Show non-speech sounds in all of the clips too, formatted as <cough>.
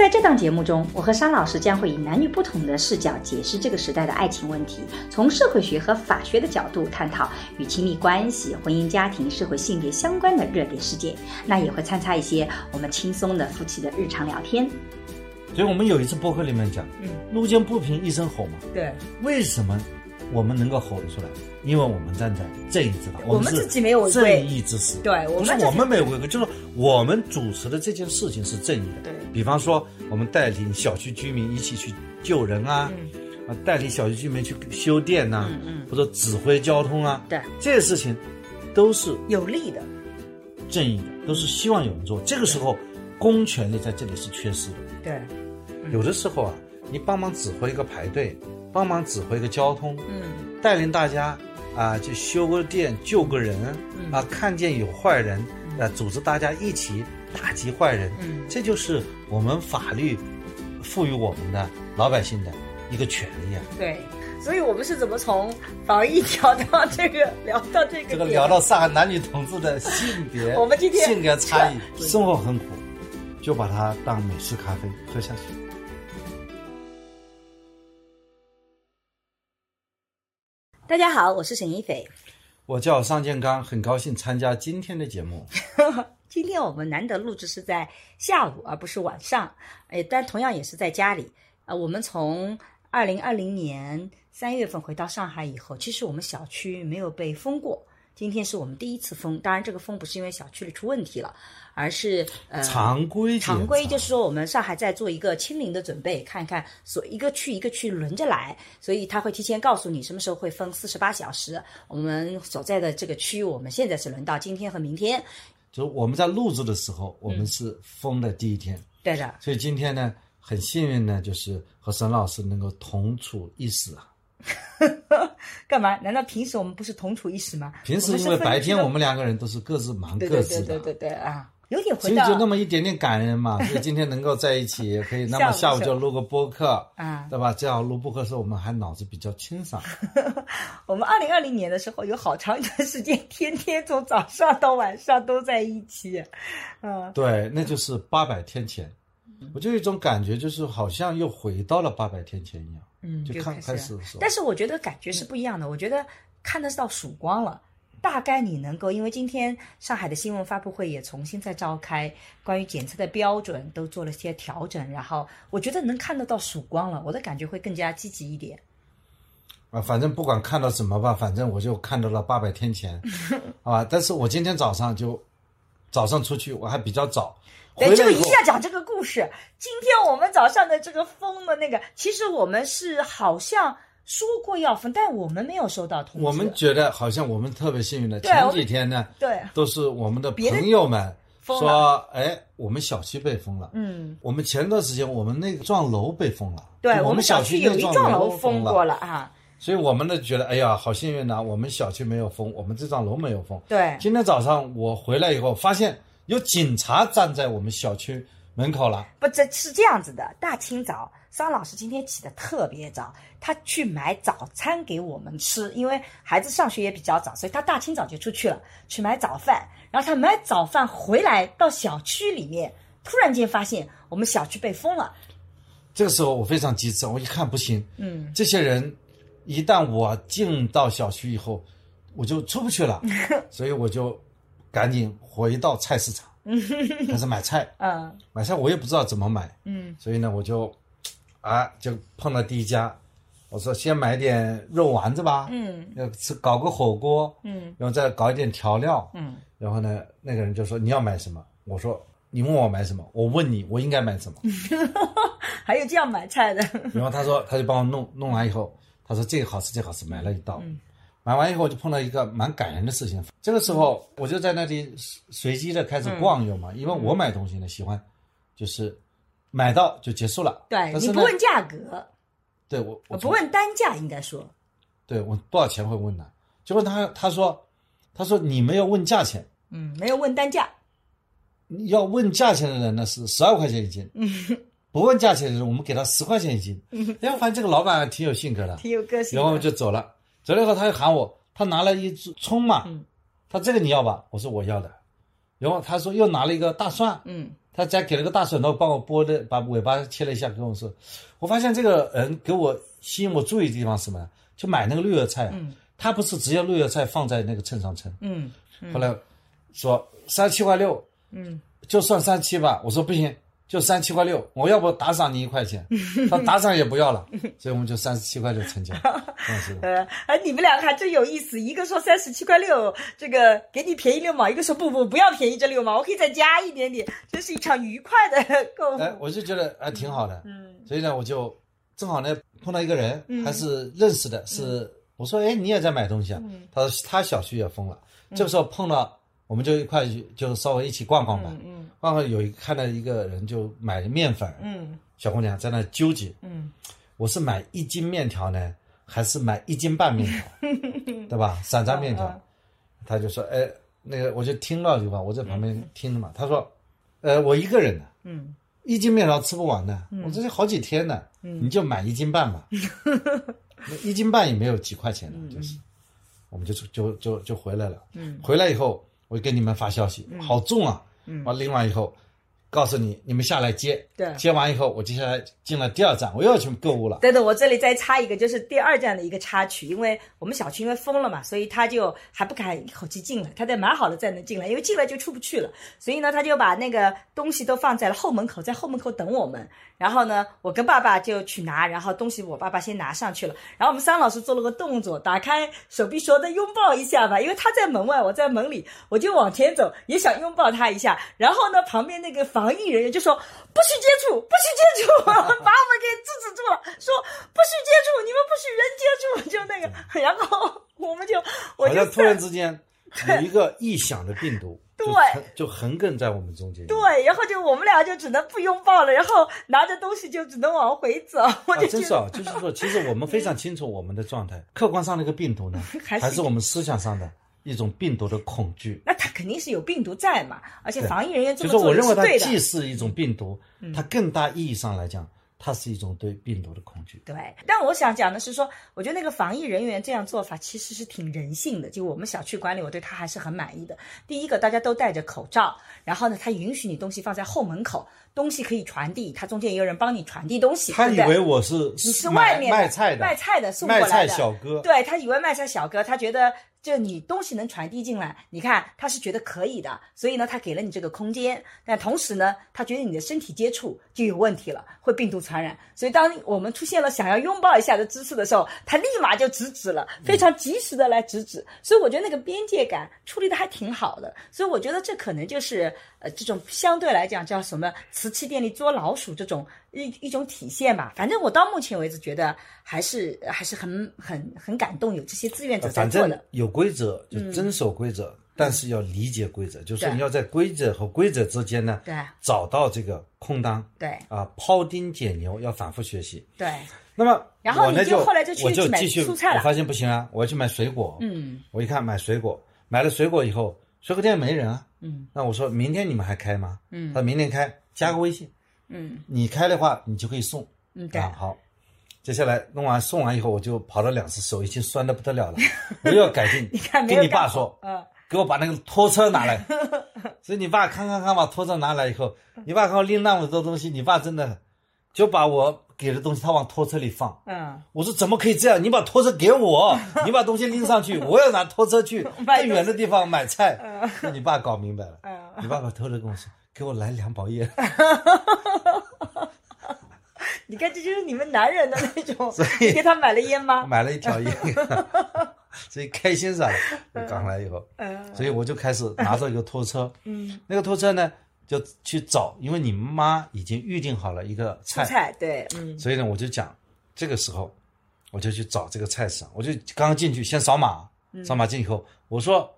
在这档节目中，我和沙老师将会以男女不同的视角解释这个时代的爱情问题，从社会学和法学的角度探讨与亲密关系、婚姻家庭、社会性别相关的热点事件。那也会参差一些我们轻松的夫妻的日常聊天。所以我们有一次播客里面讲，嗯，路见不平一声吼嘛。对，为什么我们能够吼得出来？因为我们站在正义之道，我们自己没有违正义之士。对我们不是我们没有违规，就是我们主持的这件事情是正义的。对比方说，我们带领小区居民一起去救人啊，啊，带领小区居民去修电呐、嗯嗯或者指挥交通啊，对，这些事情都是有利的，正义的，都是希望有人做。这个时候，公权力在这里是缺失的。对，有的时候啊，你帮忙指挥一个排队，帮忙指挥个交通，嗯，带领大家啊去修个店、救个人，嗯啊，看见有坏人，啊，组织大家一起打击坏人，嗯这就是我们法律赋予我们的老百姓的一个权利啊。对。所以我们是怎么从防疫聊到这个，聊到这个这个聊到上海男女同志的性别，<laughs> 我们今天性格差异，生活很苦，就把它当美式咖啡喝下去。大家好，我是沈一斐。我叫尚建刚，很高兴参加今天的节目。<laughs> 今天我们难得录制是在下午，而不是晚上，哎，但同样也是在家里。呃，我们从二零二零年三月份回到上海以后，其实我们小区没有被封过。今天是我们第一次封，当然这个封不是因为小区里出问题了，而是呃常规常规就是说我们上海在做一个清零的准备，看看所一个区一个区轮着来，所以他会提前告诉你什么时候会封四十八小时。我们所在的这个区，我们现在是轮到今天和明天。就是我们在录制的时候，我们是封的第一天，对的，所以今天呢，很幸运呢，就是和沈老师能够同处一室啊。<laughs> 干嘛？难道平时我们不是同处一室吗？平时因为白天我们两个人都是各自忙各自的，对对对对对啊，有点回所以就那么一点点感人嘛。所以今天能够在一起，也可以那么下午就录个播客，啊。对吧？这样录播客的时候，我们还脑子比较清爽。<laughs> 我们二零二零年的时候有好长一段时间，天天从早上到晚上都在一起，嗯，对，那就是八百天前，我就有一种感觉，就是好像又回到了八百天前一样。嗯，就看就开始但是我觉得感觉是不一样的，我觉得看得到曙光了。大概你能够，因为今天上海的新闻发布会也重新在召开，关于检测的标准都做了些调整，然后我觉得能看得到曙光了，我的感觉会更加积极一点。啊，反正不管看到什么吧，反正我就看到了八百天前，<laughs> 好吧？但是我今天早上就早上出去，我还比较早，回对，这个来以后一定要讲这个故事。今天我们早上的这个封的那个，其实我们是好像说过要封，但我们没有收到通知。我们觉得好像我们特别幸运的，前几天呢，对，都是我们的朋友们封说，哎，我们小区被封了。嗯，我们前段时间我们那幢楼被封了，对我们小区有一幢楼封过了，了啊。所以我们呢觉得，哎呀，好幸运呐、我们小区没有封，我们这幢楼没有封。对，今天早上我回来以后，发现有警察站在我们小区门口了。不，这是这样子的。大清早，桑老师今天起得特别早，他去买早餐给我们吃，因为孩子上学也比较早，所以他大清早就出去了，去买早饭。然后他买早饭回来到小区里面，突然间发现我们小区被封了。这个时候我非常机智，我一看不行，嗯，这些人一旦我进到小区以后，我就出不去了，<laughs> 所以我就赶紧回到菜市场，<laughs> 开始买菜。嗯。买菜我也不知道怎么买，嗯。所以呢，我就啊就碰到第一家，我说先买点肉丸子吧，嗯。要吃搞个火锅，嗯。然后再搞一点调料，嗯。然后呢，那个人就说你要买什么？我说你问我买什么，我问你我应该买什么。<laughs> 还有这样买菜的，然后他说他就帮我弄弄完以后，他说这个好吃这个好吃，买了一道。买完以后就碰到一个蛮感人的事情，这个时候我就在那里随随机的开始逛悠嘛，因为我买东西呢喜欢就是买到就结束了。对你不问价格，对我我呃不问单价，应该说，对我多少钱会问呢？就问他他说他说你没有问价钱，嗯，没有问单价，要问价钱的人呢是十二块钱一斤，不问价钱的人我们给他十块钱一斤。哎，我发现这个老板挺有性格的，挺有个性的。然后我们就走了，走了以后他就喊我，他拿了一只葱嘛，嗯。他这个你要吧？我说我要的，然后他说又拿了一个大蒜，嗯。他再给了个大蒜头，帮我剥的，把尾巴切了一下，跟我说，我发现这个人给我吸引我注意的地方是什么？呢？就买那个绿叶菜他不是直接绿叶菜放在那个秤上称，嗯后来说三十七块六，嗯，就算三七吧，我说不行，就三七块六，我要不打赏你一块钱，<laughs> 他打赏也不要了，所以我们就三十七块六成交。<laughs> 呃，哎，你们两个还真有意思，一个说三十七块六，这个给你便宜六毛，一个说不不不要便宜这六毛，我可以再加一点点，真是一场愉快的 <laughs> 购物。哎，我就觉得还挺好的，嗯所以呢，我就正好呢碰到一个人，嗯还是认识的，是我说，哎，你也在买东西啊？嗯他说他小区也封了，这个时候碰到，我们就一块就稍微一起逛逛吧。嗯逛逛有一看到一个人就买面粉，嗯。小姑娘在那纠结，嗯。我是买一斤面条呢，还是买一斤半面条，<laughs> 对吧？散装面条。他就说，哎，那个我就听到对吧，我在旁边听着嘛，他说，呃，我一个人呢。嗯。一斤面条吃不完的，我这是好几天呢，你就买一斤半吧，<laughs> 那一斤半也没有几块钱的，就是，我们就就就就回来了，嗯。回来以后我就给你们发消息，好重啊，完拎完以后，告诉你你们下来接，对。接完以后我接下来进了第二站，我又要去购物了，等等，我这里再插一个，就是第二站的一个插曲，因为我们小区因为封了嘛，所以他就还不敢一口气进来，他得买好了再能进来，因为进来就出不去了，所以呢，他就把那个东西都放在了后门口，在后门口等我们。然后呢，我跟爸爸就去拿，然后东西我爸爸先拿上去了，然后我们桑老师做了个动作，打开手臂说的拥抱一下吧，因为他在门外，我在门里，我就往前走，也想拥抱他一下。然后呢，旁边那个防疫人员就说不许接触，不许接触，<laughs> 把我们给制止住了，说不许接触，你们不许人接触，就那个，然后我们就我就好像突然之间 <laughs> 有一个异响的病毒，就对横就横亘在我们中间，对，然后就我们俩就只能不拥抱了，然后拿着东西就只能往回走，我啊，真是啊，就是说，其实我们非常清楚我们的状态，客观上的一个病毒呢，<laughs> 还是我们思想上的一种病毒的恐惧。那他肯定是有病毒在嘛，而且防疫人员是对的。就是我认为它既是一种病毒，它更大意义上来讲，它是一种对病毒的恐惧。对，但我想讲的是说，我觉得那个防疫人员这样做法其实是挺人性的。就我们小区管理，我对他还是很满意的。第一个，大家都戴着口罩，然后呢，他允许你东西放在后门口，东西可以传递，他中间也有人帮你传递东西。他以为我是你是外面卖菜的，卖菜的送过卖菜来的小哥。对他以为卖菜小哥，他觉得就你东西能传递进来，你看他是觉得可以的，所以呢，他给了你这个空间。但同时呢，他觉得你的身体接触就有问题了，会病毒传染。所以当我们出现了想要拥抱一下的姿势的时候，他立马就制止了，非常及时的来制止。所以我觉得那个边界感处理的还挺好的。所以我觉得这可能就是呃这种相对来讲叫什么瓷器店里捉老鼠这种一一种体现吧。反正我到目前为止觉得还是还是很很很感动，有这些志愿者在反正做的。有规则就遵守规则，但是要理解规则，就是你要在规则和规则之间呢，对找到这个空当对啊，庖丁解牛，要反复学习。对，那么然后你就后来就去我就去买继续，蔬菜了我发现不行啊，我要去买水果。嗯我一看买水果，买了水果以后，水果店没人啊。嗯那我说明天你们还开吗？嗯他说明天开，加个微信，嗯。你开的话你就可以送。嗯，对，啊，好，接下来弄完送完以后，我就跑了两次，手已经酸的不得了了，<laughs> 我又要改进 <laughs> 你看，跟你爸说，嗯。给我把那个拖车拿来。<laughs> 所以你爸看看看把拖车拿来以后，你爸看我拎那么多东西，你爸真的就把我给的东西他往拖车里放。嗯，我说怎么可以这样？你把拖车给我，你把东西拎上去，我要拿拖车去买更远的地方买菜。那你爸搞明白了，嗯。你爸把拖车跟我说，给我来两包烟。<laughs> 你看这就是你们男人的那种。<laughs> 所。以你给他买了烟吗？买了一条烟，<laughs> 所以开心死了。就刚来以后，嗯。所以我就开始拿着一个拖车，嗯，那个拖车呢就去找，因为你妈已经预定好了一个菜，菜对，嗯。所以呢我就讲，这个时候我就去找这个菜市场，我就刚刚进去先扫码，嗯。扫码进以后，我说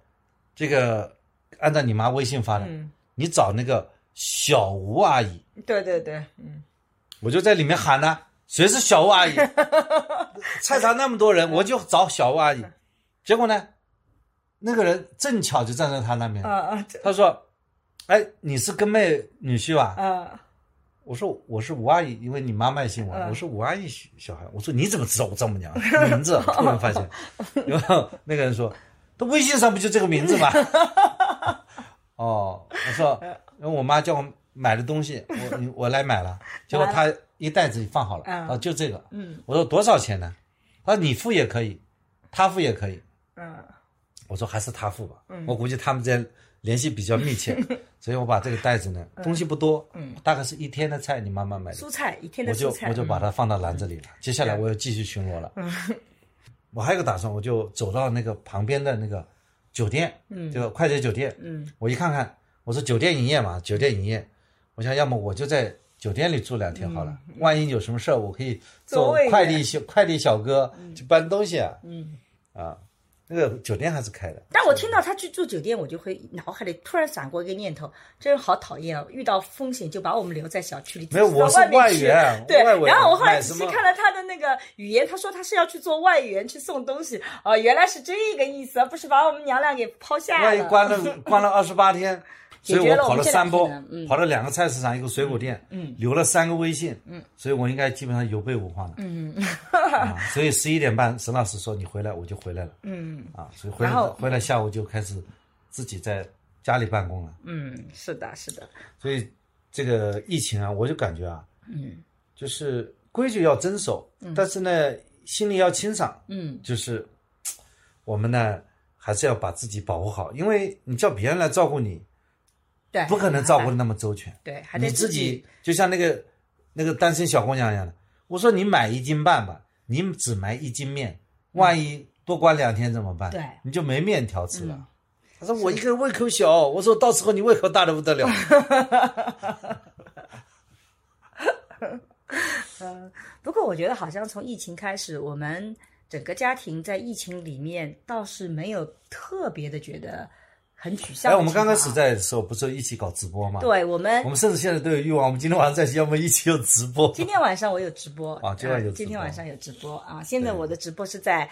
这个按照你妈微信发的，嗯，你找那个小吴阿姨，对对对，嗯我就在里面喊呢，谁是小吴阿姨？<laughs> 菜场那么多人，我就找小吴阿姨。结果呢，那个人正巧就站在他那边，啊啊他说：“哎，你是跟妹女婿吧？”啊！我说我是吴阿姨，因为你妈卖姓王，嗯我是吴阿姨小孩。我说你怎么知道我丈母娘 <laughs> 名字？突然发现，<laughs> 然后那个人说，他微信上不就这个名字吗？哦，我说，因为我妈叫我买的东西，我我来买了，结果她一袋子放好了，嗯啊，就这个。嗯我说多少钱呢？她说你付也可以，他付也可以。嗯我说还是他付吧，我估计他们之间联系比较密切，<laughs> 所以我把这个袋子呢，东西不多，嗯大概是一天的菜，你妈妈买的，蔬菜一天的我就蔬菜，我就把它放到篮子里了。接下来我要继续巡逻了，我还有个打算，我就走到那个旁边的那个酒店，嗯。这个快捷酒店，嗯。我一看看，我说酒店营业嘛，酒店营业，我想要么我就在酒店里住两天好了，万一有什么事儿，我可以做快递小快递小哥去搬东西啊，嗯。啊，那个酒店还是开的。但我听到他去住酒店，我就会脑海里突然闪过一个念头，真好讨厌啊！遇到风险就把我们留在小区里，没有到我是外援对 <laughs> 然后我后来仔细看了他的那个语言，他说他是要去做外援去送东西，哦，原来是这个意思，不是把我们娘俩给抛下了。万一关了 <laughs> 关了二十八天，解所以我跑了三波跑了两个菜市场，一个水果店，嗯。留了三个微信，嗯，所以我应该基本上有备无患了，嗯。<laughs> 啊，所以十一点半沈老师说你回来，我就回来了，嗯。啊，所以回来回来下午就开始自己在家里办公了，嗯，是的，是的，所以这个疫情啊，我就感觉啊，嗯。就是规矩要遵守，但是呢，心里要清爽，嗯。就是我们呢还是要把自己保护好，因为你叫别人来照顾你，对，不可能照顾的那么周全。对，还得你自己己就像那个那个单身小姑娘一样的，我说你买一斤半吧，你只买一斤面，万一多关两天怎么办？对你就没面条吃了。嗯他说我一个人胃口小，我说到时候你胃口大的不得了。<laughs> 不过我觉得好像从疫情开始，我们整个家庭在疫情里面倒是没有特别的觉得很沮丧的情况啊。哎，我们刚开始在的时候不是一起搞直播吗？，对我们我们甚至现在都有欲望，我们今天晚上在，要么一起有直播。今天晚上我有直播啊今晚有直播呃今天晚上有直播啊！现在我的直播是在。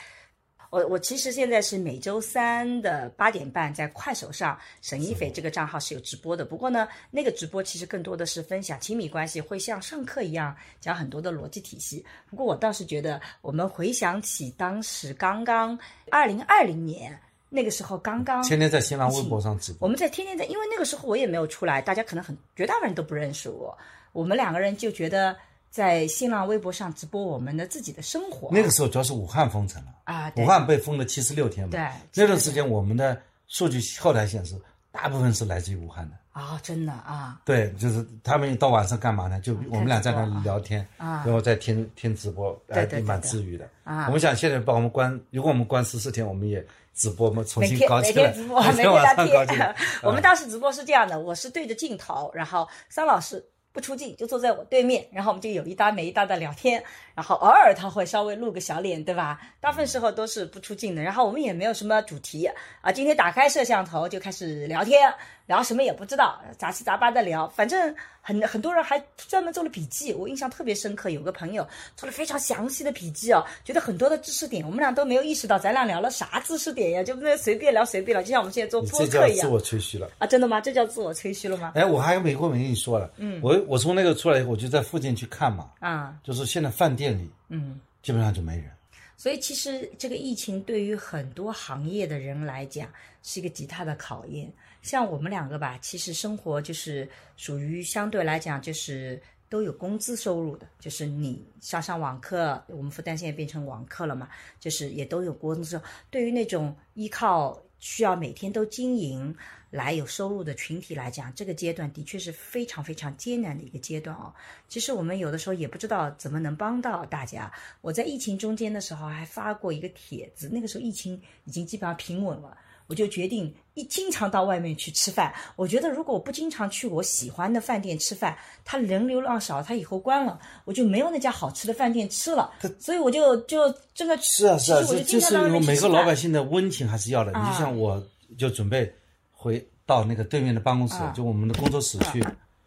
我我其实现在是每周三的八点半在快手上沈一斐这个账号是有直播的。不过呢，那个直播其实更多的是分享亲密关系，会像上课一样讲很多的逻辑体系。不过我倒是觉得，我们回想起当时刚刚二零二零年那个时候，刚刚天天在新浪微博上直播我，们在天天在，因为那个时候我也没有出来，大家可能很绝大部分人都不认识我。我们两个人就觉得在新浪微博上直播我们的自己的生活。那个时候主要是武汉封城了，啊，武汉被封了七十六天嘛。对那段时间我们的数据后台显示，大部分是来自于武汉的。啊，真的啊对，就是他们到晚上干嘛呢？就我们俩在那里聊天，啊然后在听听直播，还对对蛮治愈的。啊我们想现在把我们关，如果我们关十四天，我们也直播，我们重新搞起来，每天直播，每 <laughs> 每天聊天。<laughs> 我们当时直播是这样的，我是对着镜头，然后桑老师不出镜，就坐在我对面，然后我们就有一搭没一搭的聊天，然后偶尔他会稍微露个小脸，对吧？大部分时候都是不出镜的，然后我们也没有什么主题啊，今天打开摄像头就开始聊天，聊什么也不知道，杂七杂八的聊，反正很很多人还专门做了笔记，我印象特别深刻，有个朋友做了非常详细的笔记哦，觉得很多的知识点我们俩都没有意识到，咱俩聊了啥知识点呀，就那随便聊随便聊，就像我们现在做你播客一样自我吹嘘了。啊，真的吗？这叫自我吹嘘了吗？哎，我还没过没跟你说了，嗯，我我从那个出来以后，我就在附近去看嘛，啊，就是现在饭店里嗯。基本上就没人。所以其实这个疫情对于很多行业的人来讲是一个极大的考验。像我们两个吧，其实生活就是属于相对来讲就是都有工资收入的，就是你上上网课，我们复旦现在变成网课了嘛，就是也都有工资。对于那种依靠需要每天都经营来有收入的群体来讲，这个阶段的确是非常非常艰难的一个阶段哦。其实我们有的时候也不知道怎么能帮到大家。我在疫情中间的时候还发过一个帖子，那个时候疫情已经基本上平稳了。我就决定一经常到外面去吃饭。我觉得如果我不经常去我喜欢的饭店吃饭，它人流量少，它以后关了，我就没有那家好吃的饭店吃了。所以我就就这个是啊是啊，这就经常到外是因为每个老百姓的温情还是要的。啊你就像我，就准备回到那个对面的办公室，就我们的工作室去，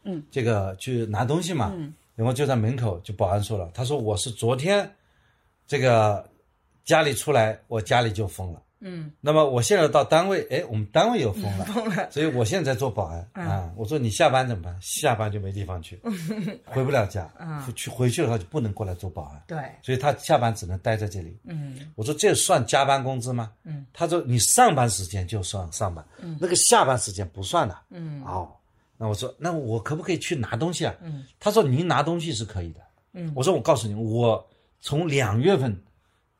嗯，这个去拿东西嘛。然后就在门口，就保安说了，他说我是昨天这个家里出来，我家里就封了。嗯，那么我现在到单位，哎，我们单位又封了，<laughs> 疯了，所以我现在在做保安、嗯啊。我说你下班怎么办？下班就没地方去，<laughs> 回不了家。嗯去回去的话就不能过来做保安，对，所以他下班只能待在这里。嗯我说这算加班工资吗？嗯，他说你上班时间就算上班，嗯，那个下班时间不算的。嗯哦，那我说那我可不可以去拿东西啊？嗯，他说您拿东西是可以的。嗯我说我告诉你，我从两月份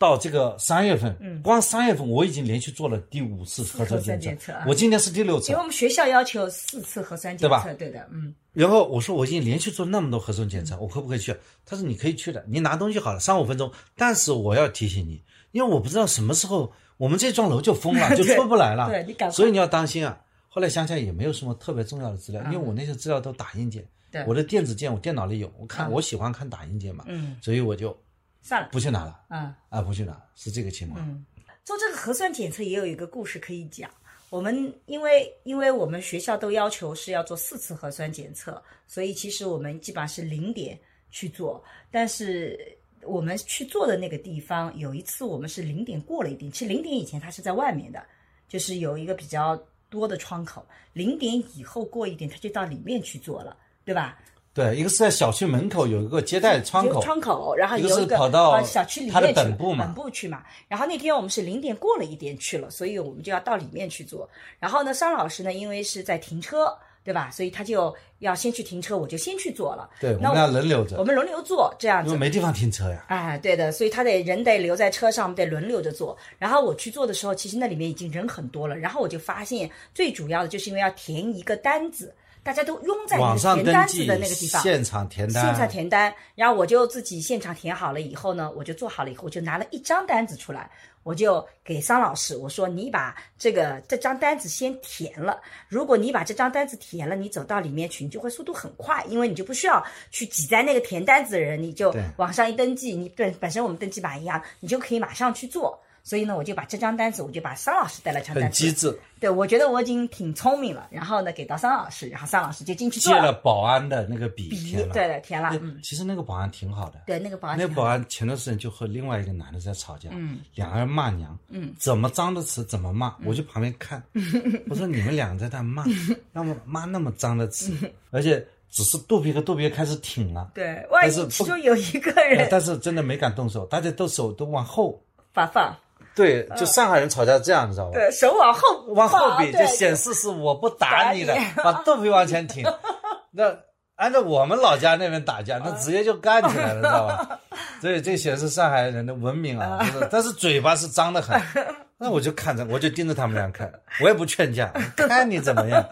到这个三月份，嗯。光三月份我已经连续做了第五次核酸检测，检测啊。我今天是第六次。因为。我们学校要求四次核酸检测对吧？测，对的，嗯。然后我说我已经连续做那么多核酸检测，我可不可以去？他说你可以去的，你拿东西好了，三五分钟。但是我要提醒你，因为我不知道什么时候我们这幢楼就封了，<laughs> 就出不来了。对你赶快。所以你要当心啊。后来想想也没有什么特别重要的资料，因为我那些资料都打印件，嗯对。我的电子件我电脑里有，我看、嗯我喜欢看打印件嘛，嗯，所以我就算了，不去拿了嗯。啊，不去拿，是这个情况。嗯，做这个核酸检测也有一个故事可以讲。我们因为因为我们学校都要求是要做四次核酸检测，所以其实我们基本上是零点去做。但是我们去做的那个地方，有一次我们是零点过了一点，其实零点以前它是在外面的，就是有一个比较多的窗口，零点以后过一点，它就到里面去做了，对吧？对，一个是在小区门口有一个接待窗口，窗口，然后一个是有一个跑到呃小区里面去本部嘛本部去嘛。然后那天我们是零点过了一点去了，所以我们就要到里面去做。然后呢，商老师呢，因为是在停车，对吧？所以他就要先去停车，我就先去做了。对，我那们要轮流着我，们轮流做这样子因为。没地方停车呀。哎，对的，所以他得人得留在车上，我们得轮流着做。然后我去做的时候，其实那里面已经人很多了。然后我就发现，最主要的就是因为要填一个单子，大家都拥在那个网上登填单子的那个地方，现场填单，现场填单，然后我就自己现场填好了以后呢，我就做好了以后，我就拿了一张单子出来，我就给桑老师我说你把这个这张单子先填了，如果你把这张单子填了，你走到里面去，你就会速度很快，因为你就不需要去挤在那个填单子的人，你就对网上一登记，你本本身我们登记码一样，你就可以马上去做。所以呢，我就把这张单子，我就把桑老师带来张单子，很机智，对我觉得我已经挺聪明了。然后呢，给到桑老师，然后桑老师就进去借做了保安的那个笔笔，填了。对的，填了，哎嗯，其实那个保安挺好的。对，那个保安那个保安前段时间就和另外一个男的在吵架，嗯，两个人骂娘，嗯，怎么脏的词怎么骂，我就旁边看，<laughs> 我说你们俩在那骂，<laughs> 那么骂那么脏的词，<laughs> 而且只是肚皮和肚皮开始挺了，对，万一其中有一个哎人但是真的没敢动手，大家都手都往后，发放，对，就上海人吵架这样，你知道吧？对手往后往后比就显示是我不打你了，把肚皮往前挺。<laughs> 那按照我们老家那边打架，那直接就干起来了，知道吧？<laughs> 所以这显示上海人的文明啊，就是但是嘴巴是脏得很。<laughs> 那我就看着，我就盯着他们俩看，我也不劝架，看你怎么样，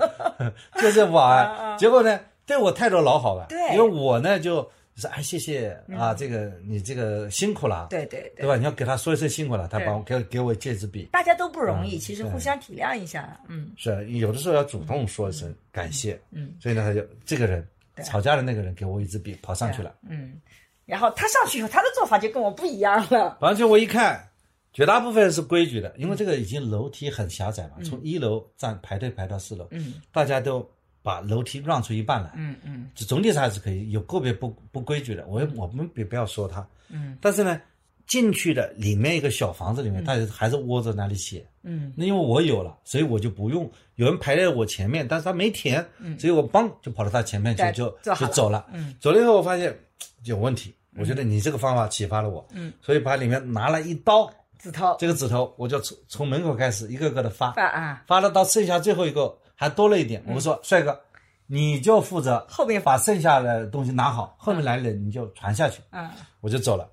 就这保安。结果呢，对我态度老好了，对因为我呢就说哎谢谢啊，这个你这个辛苦了，对对对，对吧？你要给他说一声辛苦了，他帮我给给我借支笔。大家都不容易，嗯其实互相体谅一下，嗯。是啊有的时候要主动说一声感谢，嗯，所以呢，他就这个人对。吵架的那个人给我一支笔跑上去了，嗯。然后他上去以后，他的做法就跟我不一样了。跑上去我一看，绝大部分是规矩的，因为这个已经楼梯很狭窄嘛，从一楼站排队排到四楼，嗯。大家都把楼梯让出一半来，嗯嗯就总体上还是可以，有个别不不规矩的，我也我们别不要说他，嗯但是呢，进去的里面一个小房子里面，大家还是窝着那里写。嗯那因为我有了，所以我就不用。有人排在我前面，但是他没填，所以我嘣就跑到他前面去，就就走了。嗯走了以后，我发现有问题。我觉得你这个方法启发了我，嗯，所以把里面拿了一刀，指头这个指头我就从从门口开始一个个的发，发啊，发了到剩下最后一个还多了一点。我说帅哥，你就负责后面把剩下的东西拿好，后面来的人你就传下去，嗯。我就走了。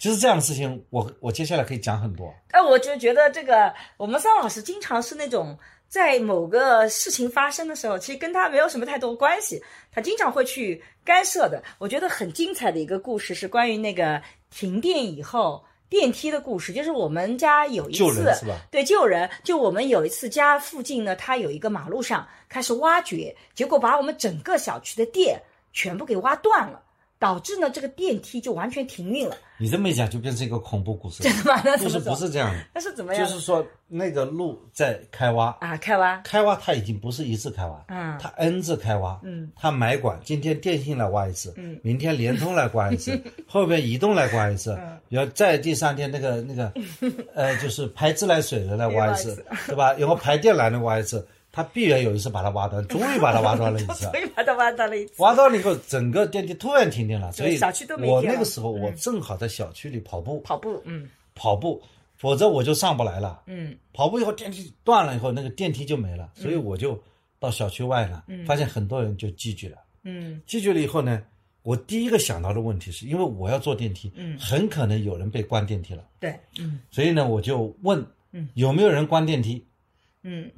其实这样的事情，我我接下来可以讲很多。但我就觉得这个，我们桑老师经常是那种在某个事情发生的时候，其实跟他没有什么太多关系，他经常会去干涉的。我觉得很精彩的一个故事是关于那个停电以后电梯的故事，就是我们家有一次？对，救人。就我们有一次家附近呢，它有一个马路上开始挖掘，结果把我们整个小区的电全部给挖断了。导致呢这个电梯就完全停运了。你这么一讲，就变成一个恐怖故事了。真的吗？那故事不是这样的，那是怎么样？就是说那个路在开挖，啊，开挖，开挖它已经不是一次开挖，嗯它 N 次开挖，嗯，它买管，今天电信来挖一次，嗯，明天联通来挖一次，<laughs> 后边移动来挖一次，嗯然后再第三天那个那个，呃，就是排自来水的来 <laughs> 挖一次对吧？然后排电缆的挖一次，它必然有一次把它挖断，终于把它挖断了一次。<laughs> 终于把它挖断了一次。挖断了以后，整个电梯突然停电了，所以小区都没我那个时候我正好在小区里跑步，跑步，嗯。跑步，否则我就上不来了。嗯。跑步以后电梯断了以后，那个电梯就没了，所以我就到小区外了，发现很多人就聚集了。嗯。聚集了以后呢，我第一个想到的问题是，因为我要坐电梯，嗯。很可能有人被关电梯了，对，嗯。所以呢，我就问，嗯。有没有人关电梯？嗯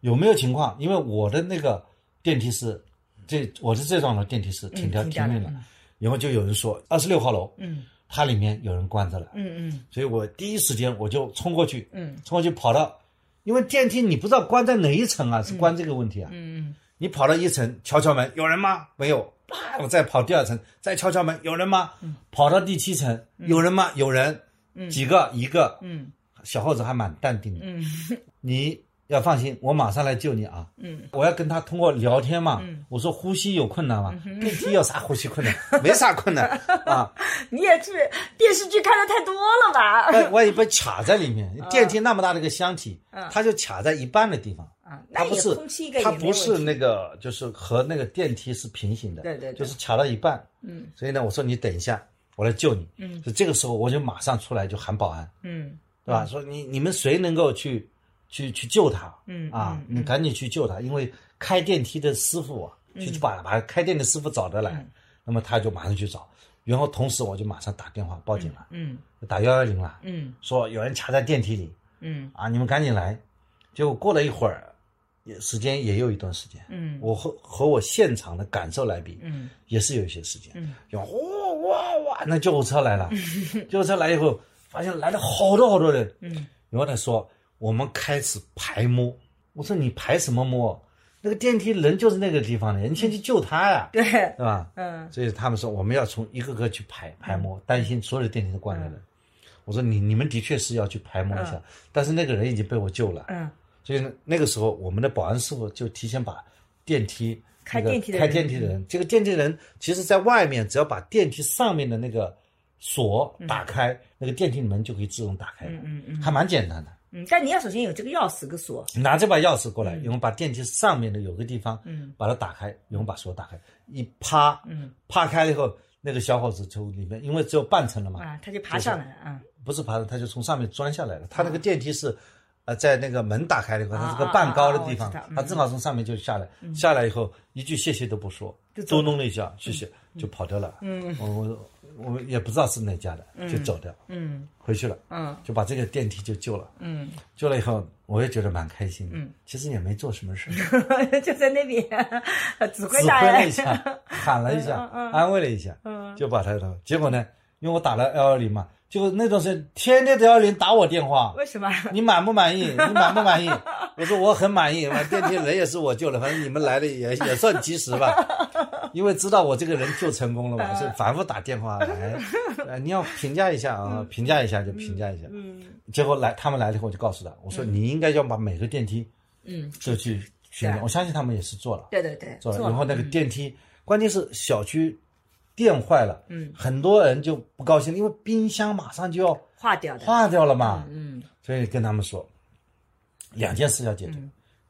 有没有情况？因为我的那个电梯是，这我的这幢楼电梯是停掉嗯停停运了然后就有人说二十六号楼，嗯它里面有人关着了，嗯嗯所以我第一时间我就冲过去，嗯冲过去跑到，因为电梯你不知道关在哪一层啊，是关这个问题啊。嗯嗯你跑到一层敲敲门，有人吗？没有。啪，我再跑第二层，再敲敲门，有人吗？跑到第七层，有人吗？有人。几个？一个。嗯小伙子还蛮淡定的。嗯 <laughs> 你要放心，我马上来救你啊！嗯我要跟他通过聊天嘛。嗯我说呼吸有困难吗？电梯有啥呼吸困难？<laughs> 没啥困难啊。<laughs> 你也是电视剧看的太多了吧？万万一被卡在里面，<laughs> 电梯那么大的一个箱体，它就卡在一半的地方。啊，那不是它不是那个，就是和那个电梯是平行的，对对对就是卡到一半，嗯，所以呢，我说你等一下，我来救你，嗯，所以这个时候我就马上出来就喊保安，嗯对吧？说你你们谁能够去去去救他，嗯啊，你赶紧去救他，因为开电梯的师傅啊，去去把把开电的师傅找得来，嗯。那么他就马上去找，然后同时我就马上打电话报警了，嗯打幺幺零了，嗯。说有人卡在电梯里，嗯。啊，你们赶紧来。结果过了一会儿，也时间也有一段时间，嗯。我和和我现场的感受来比，嗯也是有一些时间。嗯，哇哇哇，那救护车来了，<laughs> 救护车来以后，发现来了好多好多人。嗯，然后他说我们开始排摸，我说你排什么摸？那个电梯人就是那个地方的，你先去救他呀，对，对吧？嗯。所以他们说我们要从一个个去排排摸，担心所有的电梯都关着人。我说你你们的确是要去排摸一下，但是那个人已经被我救了。嗯。所以，那个时候我们的保安师傅就提前把电梯开开电梯的人。电梯的人，这个电梯人其实在外面，只要把电梯上面的那个锁打开，那个电梯门就可以自动打开了，嗯嗯。还蛮简单的。嗯，但你要首先有这个钥匙跟锁，拿这把钥匙过来，然后把电梯上面的有个地方，嗯，把它打开，然后把锁打开，一趴，嗯，趴开了以后，那个小伙子从里面，因为只有半层了嘛，啊，他就爬上来了啊，不是爬的，他就从上面钻下来了。他那个电梯是，呃，在那个门打开了以后，啊它是个半高的地方他正好从上面就下来，下来以后一句谢谢都不说就，走嘟哝了一下，谢谢，就跑掉了。嗯，我我们也不知道是哪家的，就走掉，嗯回去了，嗯就把这个电梯就救了。嗯，救了以后，我也觉得蛮开心的。嗯，其实也没做什么事，<laughs> 就在那边 <laughs> 指挥指挥了一下，<laughs> 喊了一下，安慰了一下，嗯就把他的。结果呢，因为我打了幺幺零嘛，结果那段时间天天的幺幺零打我电话，为什么？你满不满意？你满不满意？我说我很满意，完电梯人也是我救的，反正你们来的也也算及时吧，<laughs> 因为知道我这个人就成功了嘛，<laughs> 是反复打电话来，呃，你要评价一下啊，<laughs> 评价一下就评价一下。嗯结果来他们来了以后，我就告诉他，我说你应该要把每个电梯嗯，就去我相信他们也是做了，对对对，做了。做然后那个电梯，关键是小区电坏了，嗯，很多人就不高兴，因为冰箱马上就要化掉的，化掉了嘛，嗯所以跟他们说，两件事要解决。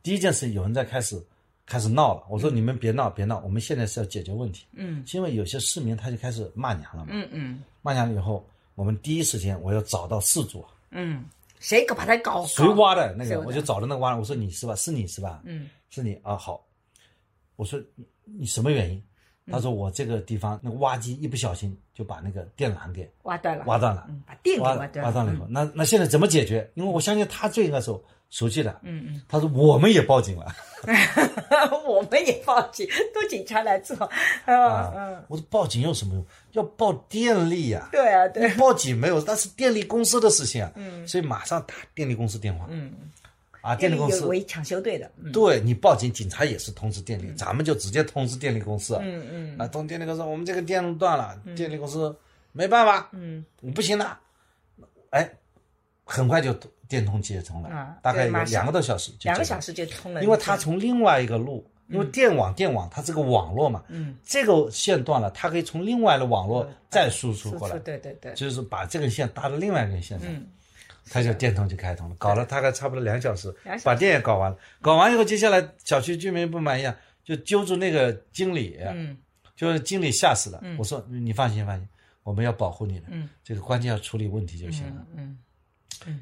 第一件事，有人在开始开始闹了，我说你们别闹别闹，我们现在是要解决问题。嗯。因为有些市民他就开始骂娘了嘛，嗯嗯。骂娘了以后，我们第一时间我要找到事主，嗯，谁把他搞谁挖的那个，我就找了那个挖的，我说你是吧？是你是吧？嗯。是你啊，好。我说你你什么原因？他说我这个地方那个挖机一不小心就把那个电缆给挖断了，挖断了，嗯，把电给挖断了。挖断了以后，那那现在怎么解决？因为我相信他最应该熟熟悉的。嗯嗯。他说我们也报警了 <laughs> 我们也报警，都警察来做，嗯啊嗯，。我说报警有什么用？要报电力呀、对啊对，报警没有，那是电力公司的事情啊。嗯，所以马上打电力公司电话。嗯，啊，电力公司有为抢修队的，嗯对你报警，警察也是通知电力，咱们就直接通知电力公司。嗯嗯啊，通电力公司，我们这个电路断了，电力公司没办法，嗯你不行的，哎，很快就电通接通了，啊大概有两个多小时就两个小时就通了，因为它从另外一个路，因为电网电网它是个网络嘛，嗯。这个线断了，它可以从另外的网络再输出过来，对对对，就是把这根线搭到另外一根线上，嗯。它就电通就开通了，搞了大概差不多两小时小时，把电也搞完了，搞完以后，接下来小区居民不满意啊，就揪住那个经理，嗯。就是经理吓死了，我说你放心放心，我们要保护你的，嗯。这个关键要处理问题就行了。嗯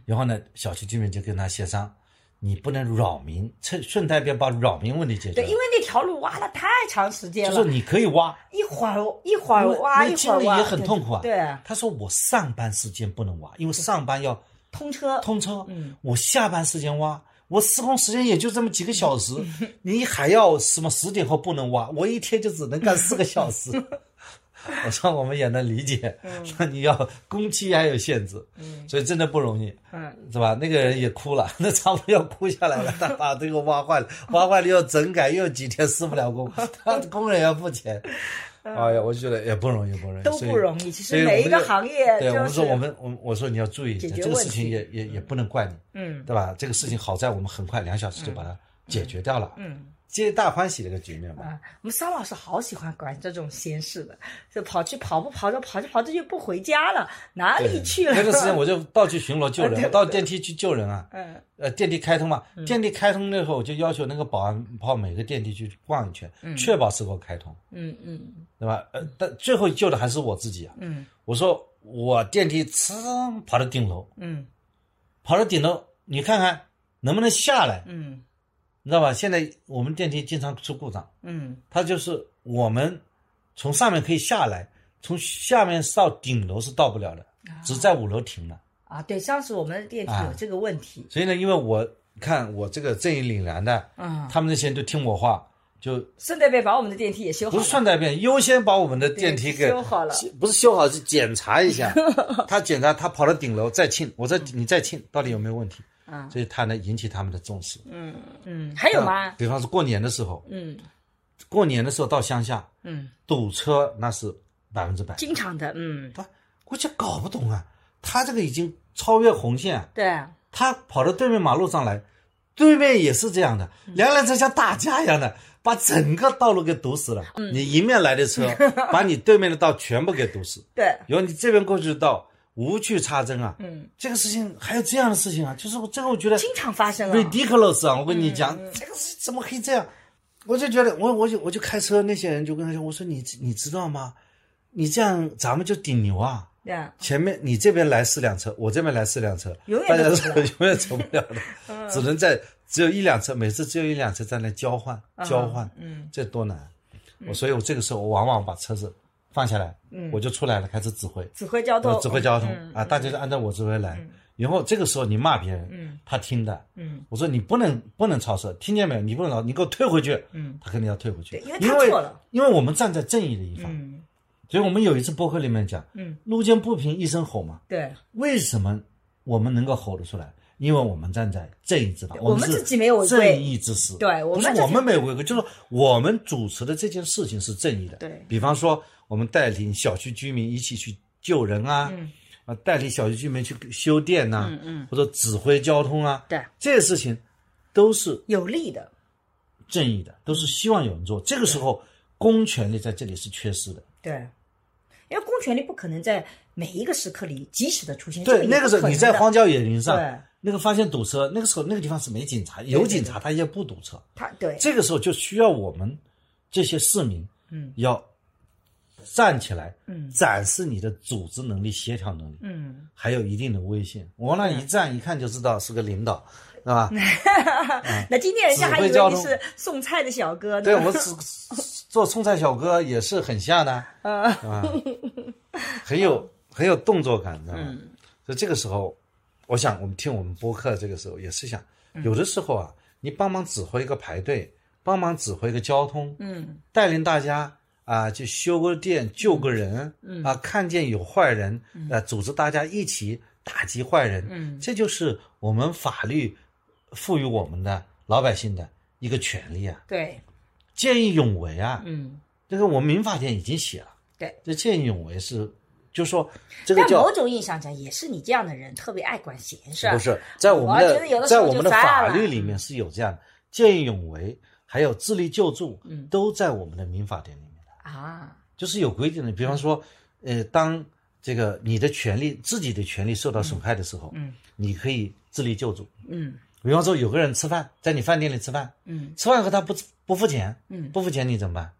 然后呢，小区居民就跟他协商，你不能扰民，趁顺带便把扰民问题解决对，因为那条路挖了太长时间了，就是你可以挖，一会儿一会儿挖那一会儿挖，经理也很痛苦啊。对，对他说我上班时间不能挖，因为上班要通车，通车。嗯，我下班时间挖，我施工时间也就这么几个小时，<laughs> 你还要什么十点后不能挖？我一天就只能干四个小时。<laughs> 我说我们也能理解，那你要工期还有限制，所以真的不容易，嗯是吧？那个人也哭了，<laughs> 那差不多要哭下来了。<laughs> 他把这个挖坏了，挖坏了又整改，又几天施不了工，他工人要付钱。哎呀，我就觉得也不容易，不容易，都不容易。其实每一个行业，对，我们就是说我们我们我说你要注意一下，这个事情也也也不能怪你，嗯对吧？这个事情好在我们很快两小时就把它解决掉了，嗯皆大欢喜的一个局面嘛。啊，我们桑老师好喜欢管这种闲事的，就跑去跑步跑着跑着跑着就不回家了，哪里去了？那个时间我就到处巡逻救人，对我到电梯去救人啊。嗯。呃，电梯开通嘛，电梯开通那会儿我就要求那个保安跑每个电梯去逛一圈，确保是否开通，嗯嗯。对吧？呃，但最后救的还是我自己啊。嗯。我说我电梯呲跑到顶楼，嗯。跑到顶楼，你看看能不能下来，嗯你知道吧？现在我们电梯经常出故障。嗯它就是我们从上面可以下来，从下面到顶楼是到不了的，只在五楼停了。啊，对，上次我们的电梯有这个问题，所以呢，因为我看我这个正义凛然的，嗯，他们那些人都听我话，就顺带便把我们的电梯也修好了，不是顺带便，优先把我们的电梯给修好了，不是修好，是检查一下。<laughs> 他检查，他跑到顶楼再清，我说你再清，到底有没有问题？嗯所以他呢引起他们的重视。嗯。嗯，还有吗？比方说过年的时候，嗯。过年的时候到乡下嗯，堵车，那是百分之百。经常的，嗯，他，我就搞不懂啊，他这个已经超越红线啊，对啊，他跑到对面马路上来，对面也是这样的，嗯。两辆车像打架一样的，把整个道路给堵死了。嗯。你迎面来的车，<laughs> 把你对面的道全部给堵死，对，然后你这边过去的道无去插针啊。嗯，这个事情还有这样的事情啊，就是我这个我觉得经常发生啊，ridiculous 啊！我跟你讲，嗯这个是怎么可以这样？我就觉得，我我就我就开车，那些人就跟他说，我说你你知道吗？你这样咱们就顶牛啊！对啊，前面你这边来四辆车，我这边来四辆车，永远大家 <laughs> 永远走不了的，<laughs> 只能在只有一辆车，每次只有一辆车在那交换交换，嗯这多难！我所以，我这个时候我往往把车子放下来，嗯。我就出来了，开始指挥，指挥交通，指挥交通嗯。啊，大家就按照我指挥来。然后这个时候你骂别人，嗯。他听的，嗯。我说你不能不能超车，听见没有？你不能超，你给我退回去，嗯。他肯定要退回去。对，因为因他错了，因为我们站在正义的一方，嗯。所以我们有一次播客里面讲，嗯，路见不平一声吼嘛，对，为什么我们能够吼得出来？因为我们站在正义之方，我们自己没有违规。正义之师。对我不是我们没有违规，就是我们主持的这件事情是正义的。对。比方说，我们带领小区居民一起去救人啊，嗯。啊，带领小区居民去修电呐、嗯嗯，或者指挥交通啊，对，这些事情都是有利的，正义的，都是希望有人做。这个时候，公权力在这里是缺失的。对，因为公权力不可能在每一个时刻里及时的出现，对，那个时候你在荒郊野岭上对，那个发现堵车，那个时候那个地方是没警察，有警察他也不堵车。他对，这个时候就需要我们这些市民，嗯，要站起来，嗯。展示你的组织能力、协调能力，嗯，还有一定的威信。往那一站，一看就知道是个领导，是吧？<laughs> 那今天人家还以为你是送菜的小哥呢，对我是做送菜小哥也是很像的，嗯。啊，很有很有动作感，知道吗？嗯。所以这个时候，我想我们听我们播客，这个时候也是想，嗯。有的时候啊，你帮忙指挥一个排队，帮忙指挥一个交通，嗯。带领大家啊去修个电、救个人，嗯。啊看见有坏人，啊组织大家一起打击坏人，嗯。这就是我们法律赋予我们的老百姓的一个权利啊，对，见义勇为啊，嗯，这个我们民法典已经写了，对，这见义勇为是，就说这个叫某种意义上讲，也是你这样的人特别爱管闲事。不是在我们的在我们的法律里面是有这样的见义勇为，还有自力救助，嗯都在我们的民法典里面的，啊？就是有规定的。比方说，呃，当这个你的权利自己的权利受到损害的时候，嗯你可以自力救助。嗯比方说，有个人吃饭，在你饭店里吃饭，嗯吃完以后他不不付钱，嗯，不付钱你怎么办？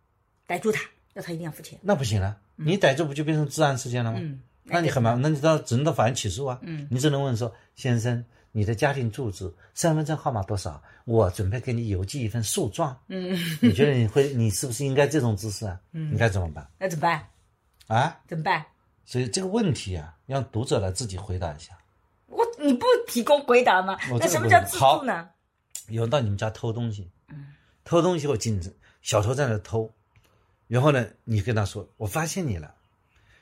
逮住他，要他一定要付钱。那不行了，你逮住不就变成治安事件了吗？嗯，那你很麻烦，那你到只能到法院起诉啊。嗯，你只能问说，先生，你的家庭住址、身份证号码多少？我准备给你邮寄一份诉状。嗯，<laughs> 你觉得你会，你是不是应该这种姿势啊？嗯，你该怎么办那怎么办？啊？怎么办？所以这个问题啊，让读者来自己回答一下。我你不提供回答吗？那什么叫自助呢？有人到你们家偷东西，嗯偷东西后禁止小偷在那偷，然后呢，你跟他说，我发现你了，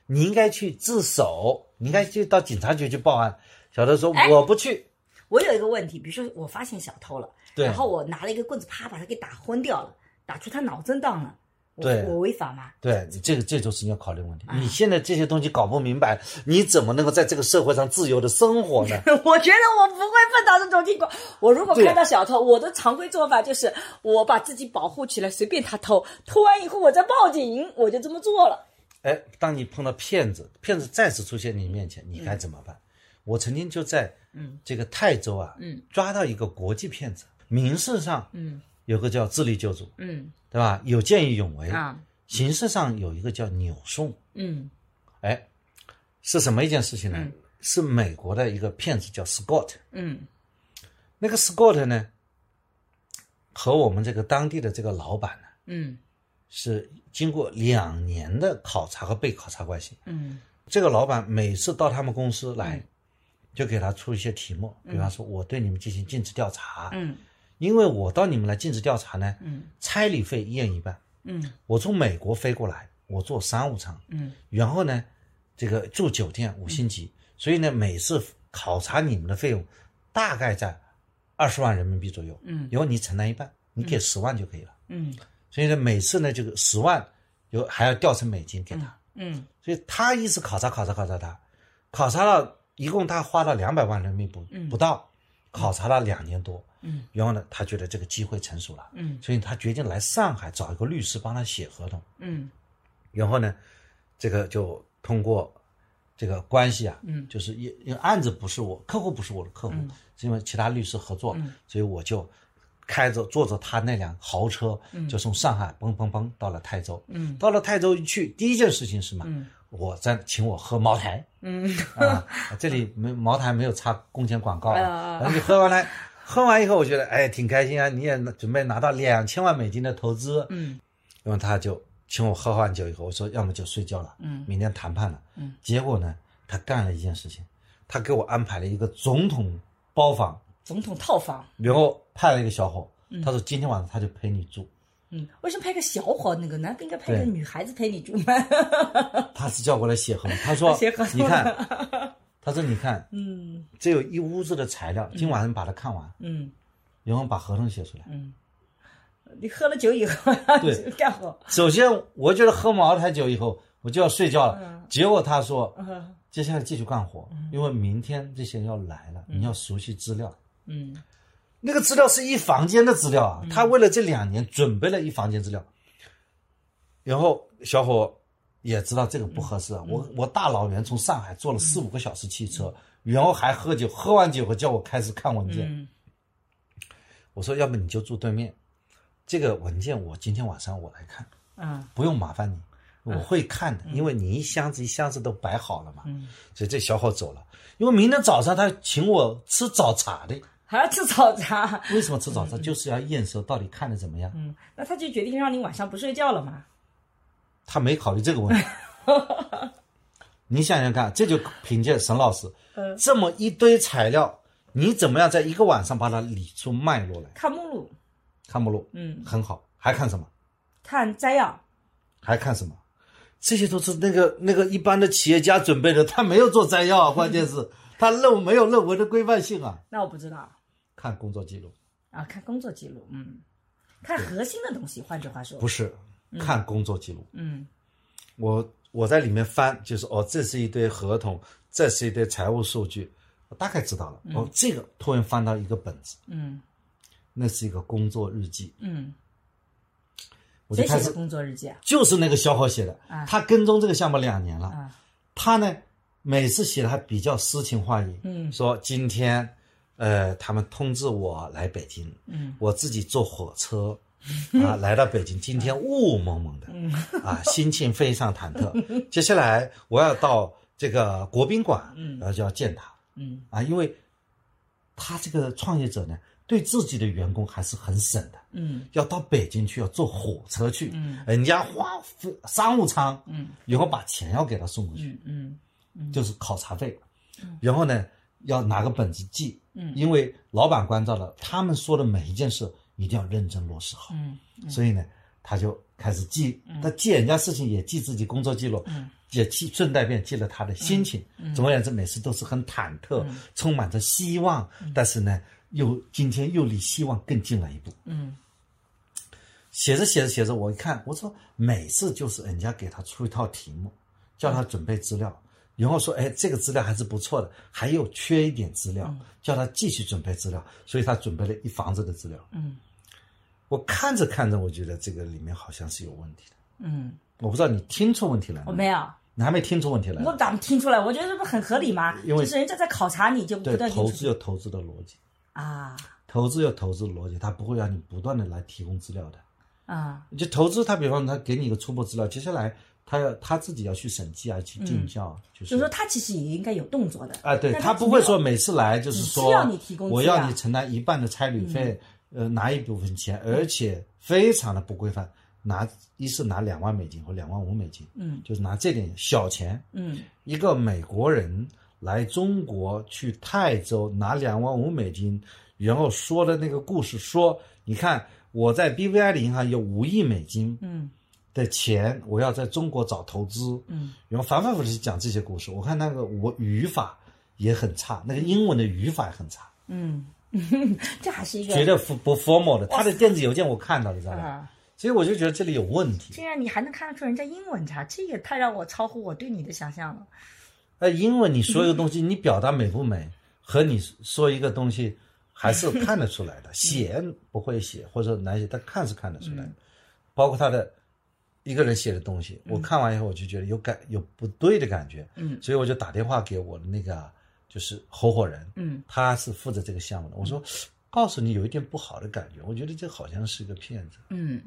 你应该去自首，你应该去到警察局去报案。小偷说哎我不去，我有一个问题，比如说我发现小偷了，然后我拿了一个棍子，啪把他给打昏掉了，打出他脑震荡了，我对我违法吗？对，这个这就是你要考虑的问题。啊你现在这些东西搞不明白，你怎么能够在这个社会上自由的生活呢？<laughs> 我觉得我不会碰到这种情况。我如果对看到小偷，我的常规做法就是我把自己保护起来，随便他偷，偷完以后我再报警，我就这么做了。哎，当你碰到骗子，骗子再次出现你面前，你该怎么办？我曾经就在嗯这个泰州啊，嗯抓到一个国际骗子，民事上嗯有个叫自力救助，嗯。对吧？有见义勇为，啊。形式上有一个叫扭送。嗯。哎，是什么一件事情呢？嗯。是美国的一个骗子叫 Scott，嗯。那个 Scott 呢，和我们这个当地的这个老板呢，嗯。是经过两年的考察和被考察关系。嗯。这个老板每次到他们公司来，嗯。就给他出一些题目，比方说我对你们进行尽职调查，嗯因为我到你们来尽职调查呢，嗯。差旅费一人一半。嗯。我从美国飞过来，我坐商务舱，嗯。然后呢，这个住酒店五星级，所以呢，每次考察你们的费用大概在二十万人民币左右，嗯。然后你承担一半，你给十万就可以了。嗯。所以呢，每次呢，这个十万有还要调成美金给他，嗯。所以他一直考察考察考察他，考察了一共他花了两百万人民币不不到，考察了两年多，嗯，然后呢，他觉得这个机会成熟了，嗯。所以他决定来上海找一个律师帮他写合同，嗯。然后呢，这个就通过这个关系啊，嗯。就是因因为案子不是我客户不是我的客户，是因为其他律师合作，嗯。所以我就开着坐着他那辆豪车，嗯。就从上海嘣嘣嘣到了泰州。嗯。到了泰州一去，第一件事情是嘛？嗯我在请我喝茅台。嗯。啊，这里没茅台没有插工钱广告啊，啊然后你喝完了，喝完以后我觉得哎挺开心啊，你也准备拿到两千万美金的投资，嗯。然后他就请我喝完酒以后，我说要么就睡觉了，嗯。明天谈判了，嗯，结果呢，他干了一件事情，他给我安排了一个总统包房，总统套房。然后派了一个小伙，他说今天晚上他就陪你住，嗯，为什么拍个小伙？那个男的应该拍个女孩子陪你住吗？<laughs> 他是叫过来写合同，<laughs> 他说你看，他说你看，嗯。这有一屋子的材料，今晚上把它看完，嗯。然后把合同写出来。嗯，你喝了酒以后 <laughs> 对。干活。首先，我觉得喝茅台酒以后我就要睡觉了，结果他说嗯。接下来继续干活，因为明天这些人要来了，你要熟悉资料。嗯那个资料是一房间的资料啊，他为了这两年准备了一房间资料，然后小伙也知道这个不合适啊，我我大老远从上海坐了四五个小时汽车，然后还喝酒，喝完酒后叫我开始看文件，嗯。我说要不你就住对面，这个文件我今天晚上我来看，嗯。不用麻烦你。我会看的，因为你一箱子一箱子都摆好了嘛，嗯，所以这小伙走了。因为明天早上他请我吃早茶的，还要吃早茶。为什么吃早茶？就是要验收到底看的怎么样。嗯，那他就决定让你晚上不睡觉了嘛？他没考虑这个问题。<laughs> 你想想看，这就凭借沈老师嗯这么一堆材料，你怎么样在一个晚上把它理出脉络来？看目录，看目录，嗯，很好，还看什么？看摘要。还看什么？这些都是那个那个一般的企业家准备的，他没有做摘要啊，关键是 <laughs> 他论没有论文的规范性啊。那我不知道。看工作记录，啊，看工作记录，嗯，看核心的东西。换句话说，不是看工作记录。嗯。我我在里面翻，就是哦，这是一堆合同，这是一堆财务数据，我大概知道了。哦，这个突然翻到一个本子，嗯。那是一个工作日记，嗯，我就开始工作日记啊？就是那个小伙写的，啊。他跟踪这个项目两年了，啊。他呢每次写的还比较诗情画意，嗯。说今天呃他们通知我来北京，嗯。我自己坐火车啊来到北京，<laughs> 今天雾蒙蒙的，嗯。啊心情非常忐忑。<laughs> 接下来我要到这个国宾馆，嗯。然后就要见他。嗯。啊，因为他这个创业者呢对自己的员工还是很省的。嗯。要到北京去，要坐火车去，嗯。人家花商务舱，嗯。以后把钱要给他送过去，嗯嗯就是考察费，然后呢要拿个本子记，嗯。因为老板关照了，他们说的每一件事一定要认真落实好，嗯所以呢他就开始记，他记人家事情也记自己工作记录，嗯。也记顺带便记了他的心情，总而言之每次都是很忐忑，充满着希望，但是呢又今天又离希望更近了一步，嗯。写着写着写着，我一看，我说每次就是人家给他出一套题目，叫他准备资料，然后说，哎，这个资料还是不错的，还有缺一点资料，叫他继续准备资料，所以他准备了一房子的资料。嗯我看着看着，我觉得这个里面好像是有问题的。嗯，我不知道你听出问题来了，我没有，你还没听出问题来我咋没听出来？我觉得这不很合理吗？因为就是人家在考察你，就不对，断投资有投资的逻辑，啊投资有投资的逻辑，他不会让你不断的来提供资料的。啊就投资，他比方他给你一个初步资料，接下来他要他自己要去审计啊，去进教，就是就说他其实也应该有动作的啊，对但他不会说每次来就是说需要你提供我要你承担一半的差旅费，呃，拿一部分钱，而且非常的不规范，拿一是拿两万美金或两万五美金，嗯。就是拿这点小钱，嗯。一个美国人来中国去泰州拿两万五美金，然后说的那个故事说，你看我在 BVI 的银行有五亿美金嗯的钱，我要在中国找投资，嗯然后反反复复地讲这些故事。我看那个我语法也很差，那个英文的语法也很差，嗯，<laughs> 这还是一个觉得不不 formal 的。他的电子邮件我看到了，知道吧？啊，所以我就觉得这里有问题。竟然你还能看得出人家英文差，这也太让我超乎我对你的想象了。呃，英文你说一个东西，你表达美不美，和你说一个东西还是看得出来的。<laughs> 写不会写或者难写，但看是看得出来的。包括他的一个人写的东西，我看完以后我就觉得有感有不对的感觉，嗯所以我就打电话给我的那个就是合伙人，嗯他是负责这个项目的，我说告诉你有一点不好的感觉，我觉得这好像是个骗子。嗯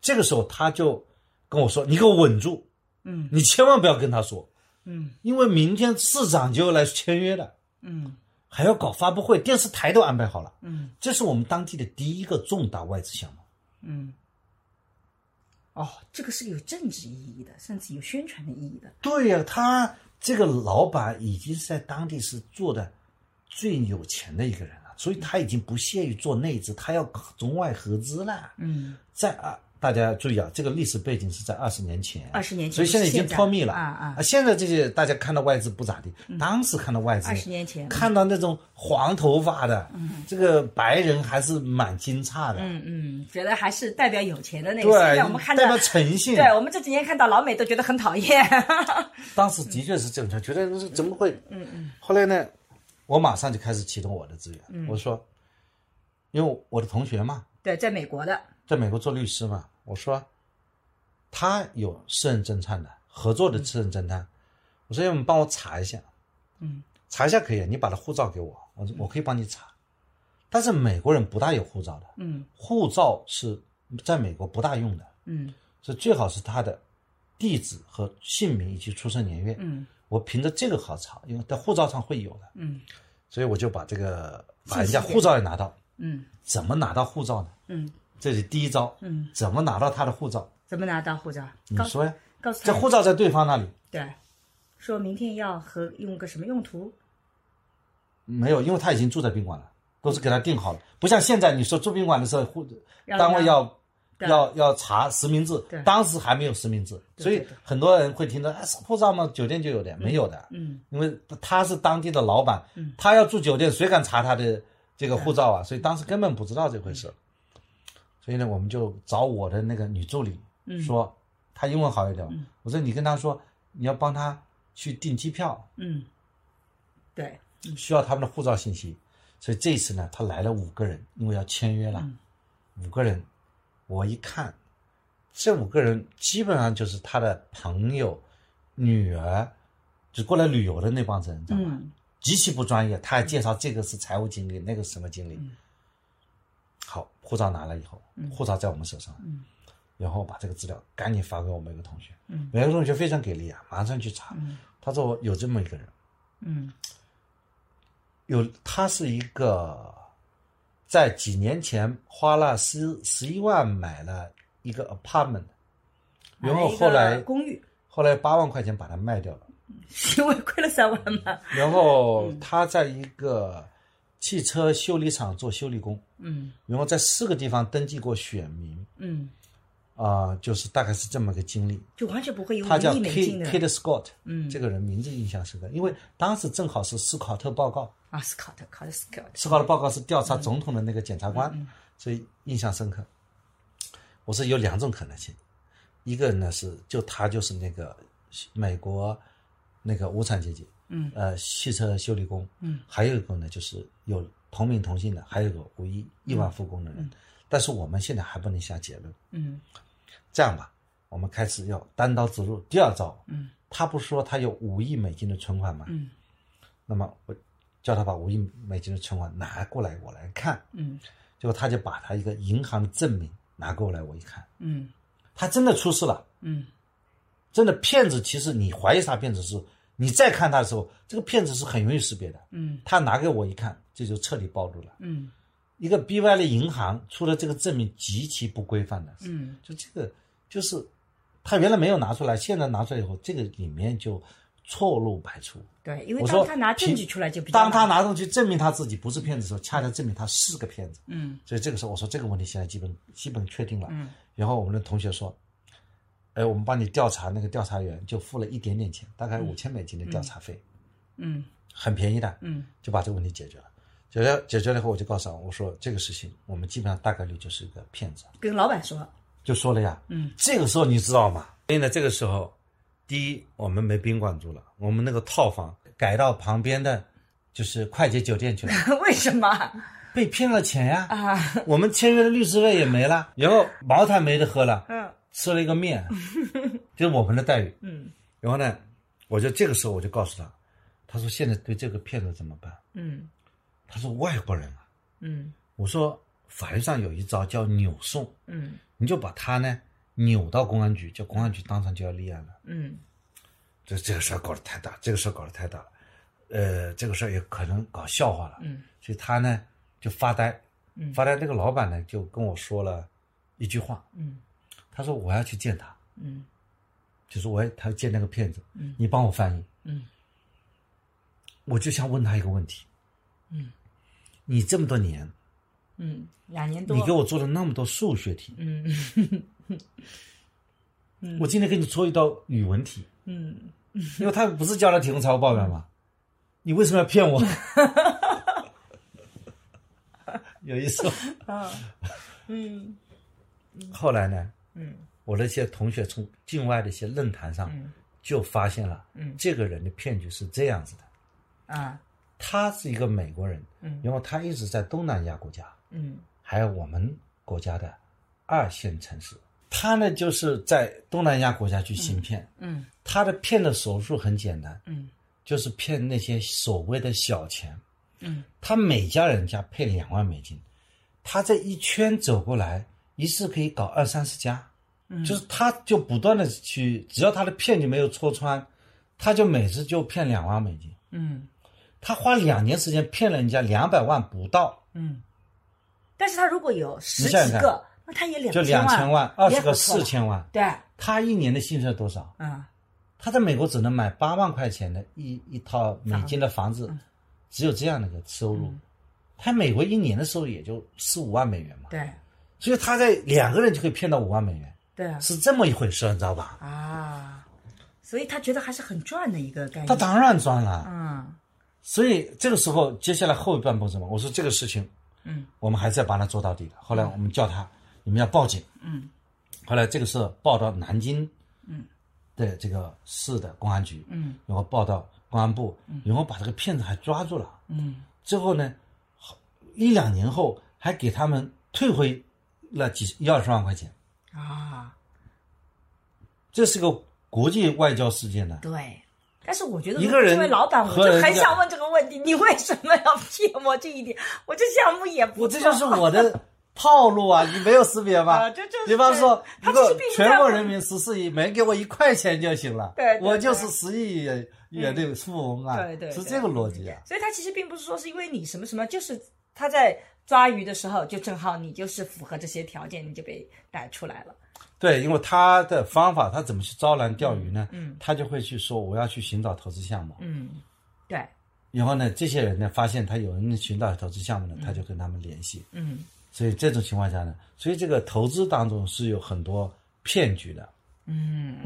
这个时候他就跟我说：“你给我稳住，嗯你千万不要跟他说，嗯因为明天市长就要来签约了。”嗯还要搞发布会，电视台都安排好了。嗯这是我们当地的第一个重大外资项目。嗯。哦，这个是有政治意义的，甚至有宣传的意义的。对呀、他这个老板已经是在当地是做的最有钱的一个人了，所以他已经不屑于做内资，他要中外合资了。嗯，在啊，大家注意啊，这个历史背景是在二十年前，二十年前所以现在已经不是现在破灭了啊啊现在这些大家看到外资不咋地，当时看到外资，二十年前看到那种黄头发的，这个白人还是蛮惊诧的。嗯嗯，觉得还是代表有钱的那个。对现在我们看到代表诚信对我们这几年看到老美都觉得很讨厌。<laughs> 当时的确是这样，觉得是怎么会？嗯嗯。后来呢，我马上就开始启动我的资源。我说，因为我的同学嘛，对，在美国的，在美国做律师嘛，我说他有私人侦探的合作的私人侦探，我说要么帮我查一下，嗯，查一下可以，你把他护照给我，我我可以帮你查。但是美国人不大有护照的，嗯护照是在美国不大用的，嗯所以最好是他的地址和姓名以及出生年月。嗯我凭着这个好查，因为在护照上会有的，嗯所以我就把这个把人家护照也拿到。嗯怎么拿到护照呢？嗯这是第一招。嗯，怎么拿到他的护照？怎么拿到护照？你说呀？告诉他，这护照在对方那里对，说明天要和用个什么用途？没有，因为他已经住在宾馆了，都是给他订好了。不像现在你说住宾馆的时候，护单位要要要查实名制对，当时还没有实名制，所以很多人会听到，哎，护照吗，酒店就有的，没有的，嗯因为他是当地的老板，他要住酒店，谁敢查他的这个护照啊，所以当时根本不知道这回事。所以呢，我们就找我的那个女助理嗯。说，她英文好一点，我说你跟她说你要帮她去订机票，嗯，对，需要他们的护照信息。所以这次呢，他来了五个人，因为要签约了，嗯。五个人，我一看，这五个人基本上就是他的朋友、女儿，就过来旅游的那帮子人，你知道吗？嗯。极其不专业，他还介绍这个是财务经理，那个是什么经理。护照拿了以后，护照在我们手上，嗯。然后把这个资料赶紧发给我们一个同学，嗯。每个同学非常给力啊，马上去查。嗯。他说有这么一个人，嗯。有他是一个在几年前花了十十一万买了一个 apartment，然后后来公寓，后来八万块钱把它卖掉了。因为亏了三万嘛。然后他在一个汽车修理厂做修理工，嗯。然后在四个地方登记过选民，嗯，啊、就是大概是这么个经历。就完全不会有他叫 K 金的。Kate Scott，嗯。这个人名字印象深刻，因为当时正好是斯考特报告，啊，斯考特，考特斯考特，斯考特报告是调查总统的那个检察官，所以印象深刻。我说有两种可能性，一个呢是就他就是那个美国那个无产阶级，嗯。呃，汽车修理工，嗯，还有一个呢就是有同名同姓的，还有一个无亿亿万富翁的人，但是我们现在还不能下结论。嗯。这样吧，我们开始要单刀直入。第二招，嗯，他不是说他有五亿美金的存款吗？嗯。那么我叫他把五亿美金的存款拿过来，我来看。嗯。结果他就把他一个银行的证明拿过来，我一看，嗯。他真的出事了。嗯。真的骗子，其实你怀疑他骗子是，你再看他的时候，这个骗子是很容易识别的。嗯他拿给我一看，这就彻底暴露了。嗯一个 BY 的银行出了这个证明极其不规范的，嗯就这个就是他原来没有拿出来，现在拿出来以后，这个里面就错漏百出。对，因为当他拿证据出来就比较当他拿东西证明他自己不是骗子的时候，恰恰证明他是个骗子。嗯所以这个时候我说这个问题现在基本基本确定了。嗯然后我们的同学说，哎，我们帮你调查，那个调查员就付了一点点钱，大概五千美金的调查费，嗯很便宜的，嗯就把这个问题解决了。解决解决了以后，我就告诉他，我说这个事情我们基本上大概率就是一个骗子，跟老板说，就说了呀。嗯这个时候你知道吗？所以呢，这个时候，第一我们没宾馆住了，我们那个套房改到旁边的，就是快捷酒店去了，<laughs> 为什么被骗了钱呀。啊？我们签约的律师费也没了，然后茅台没得喝了，嗯吃了一个面，<laughs> 就是我们的待遇。嗯然后呢，我就这个时候我就告诉他，他说现在对这个骗子怎么办？嗯他说外国人啊，嗯我说法律上有一招叫扭送，嗯你就把他呢扭到公安局，叫公安局当场就要立案了。嗯这这个事儿搞得太大，这个事儿搞得太大了，呃，这个事儿也可能搞笑话了。嗯所以他呢就发呆，嗯发呆。这个老板呢就跟我说了一句话，嗯他说我要去见他，嗯就是我要他要见那个骗子，嗯你帮我翻译。嗯我就想问他一个问题，嗯你这么多年，嗯，两年多，你给我做了那么多数学题，嗯我今天给你出一道语文题，嗯因为他不是叫他提供财务报表吗？你为什么要骗我？<laughs> 有意思。啊嗯后来呢，嗯。我的一些同学从境外的一些论坛上嗯。就发现了，嗯。这个人的骗局是这样子的：啊。他是一个美国人，嗯。因为他一直在东南亚国家，嗯。还有我们国家的二线城市。他呢，就是在东南亚国家去行骗，嗯。他的骗的手术很简单，嗯。就是骗那些所谓的小钱。嗯。他每家人家配两万美金，他这一圈走过来，一次可以搞二三十家，嗯。就是他就不断的去，只要他的骗局没有戳穿，他就每次就骗两万美金。嗯。他花两年时间骗了人家两百万不到，嗯，但是他如果有十几个，那他也两就两千万，二十个四千万。对，他一年的薪水多少？嗯。他在美国只能买八万块钱的一一套美金的房子，只有这样的一个收入。他美国一年的收入也就四五万美元嘛，对所以他在两个人就可以骗到五万美元，对啊。是这么一回事，你知道吧？啊，所以他觉得还是很赚的一个概念。他当然赚了，嗯。所以这个时候，接下来后半部什么？我说这个事情，嗯，我们还是要把它做到底的。后来我们叫他，你们要报警，嗯，后来这个事报到南京，嗯，的这个市的公安局，嗯，然后报到公安部，嗯。然后把这个骗子还抓住了，嗯，之后呢，好一两年后还给他们退回了几一二十万块钱，啊，这是个国际外交事件呢。对。但是我觉得，一个人作为老板，我就很想问这个问题：你为什么要 <laughs> 骗我这一点？我这项目也不我这就是我的套路啊！你没有识别吗？<laughs> 啊这就是比方说，他一个全国人民十四亿，每人给我一块钱就行了，对对对我就是十亿元元的富翁啊，对对对是这个逻辑啊。所以他其实并不是说是因为你什么什么，就是他在抓鱼的时候，就正好你就是符合这些条件，你就被逮出来了。对，因为他的方法，他怎么去招揽钓鱼呢？嗯他就会去说我要去寻找投资项目，嗯，对，然后呢，这些人呢发现他有人寻找投资项目呢，他就跟他们联系。嗯所以这种情况下呢，所以这个投资当中是有很多骗局的。嗯，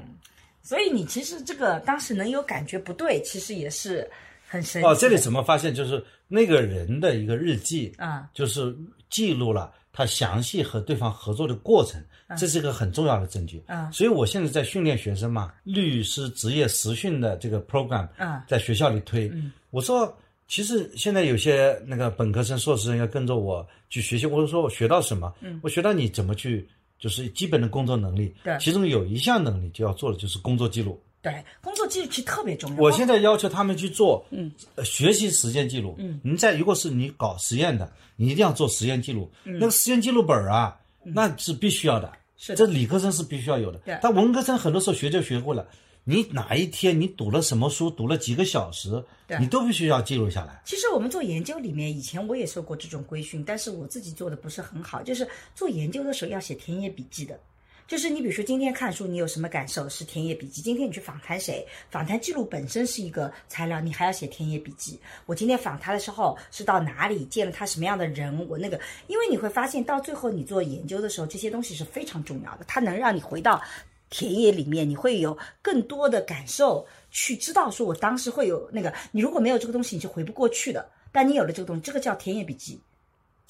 所以你其实这个当时能有感觉不对，其实也是很神奇哦，这里怎么发现？就是那个人的一个日记，啊就是记录了他详细和对方合作的过程，这是一个很重要的证据。啊所以我现在在训练学生嘛，律师职业实训的这个 program，啊在学校里推。我说，其实现在有些那个本科生、硕士生要跟着我去学习，我就说我学到什么？嗯，我学到你怎么去，就是基本的工作能力。对其中有一项能力就要做的就是工作记录。对，工作记录其实特别重要。我现在要求他们去做，嗯，学习实践记录。嗯，你在如果是你搞实验的，你一定要做实验记录。那个实验记录本儿啊，那是必须要的。是的这理科生是必须要有的。对但文科生很多时候学就学会了。你哪一天你读了什么书，读了几个小时对，你都必须要记录下来。其实我们做研究里面，以前我也受过这种规训，但是我自己做的不是很好。就是做研究的时候要写田野笔记的，就是你比如说今天看书，你有什么感受是田野笔记；今天你去访谈谁，访谈记录本身是一个材料，你还要写田野笔记。我今天访谈的时候是到哪里见了他什么样的人，我那个，因为你会发现到最后你做研究的时候，这些东西是非常重要的，它能让你回到。田野里面，你会有更多的感受，去知道说我当时会有那个，你如果没有这个东西，你是回不过去的。但你有了这个东西，这个叫田野笔记，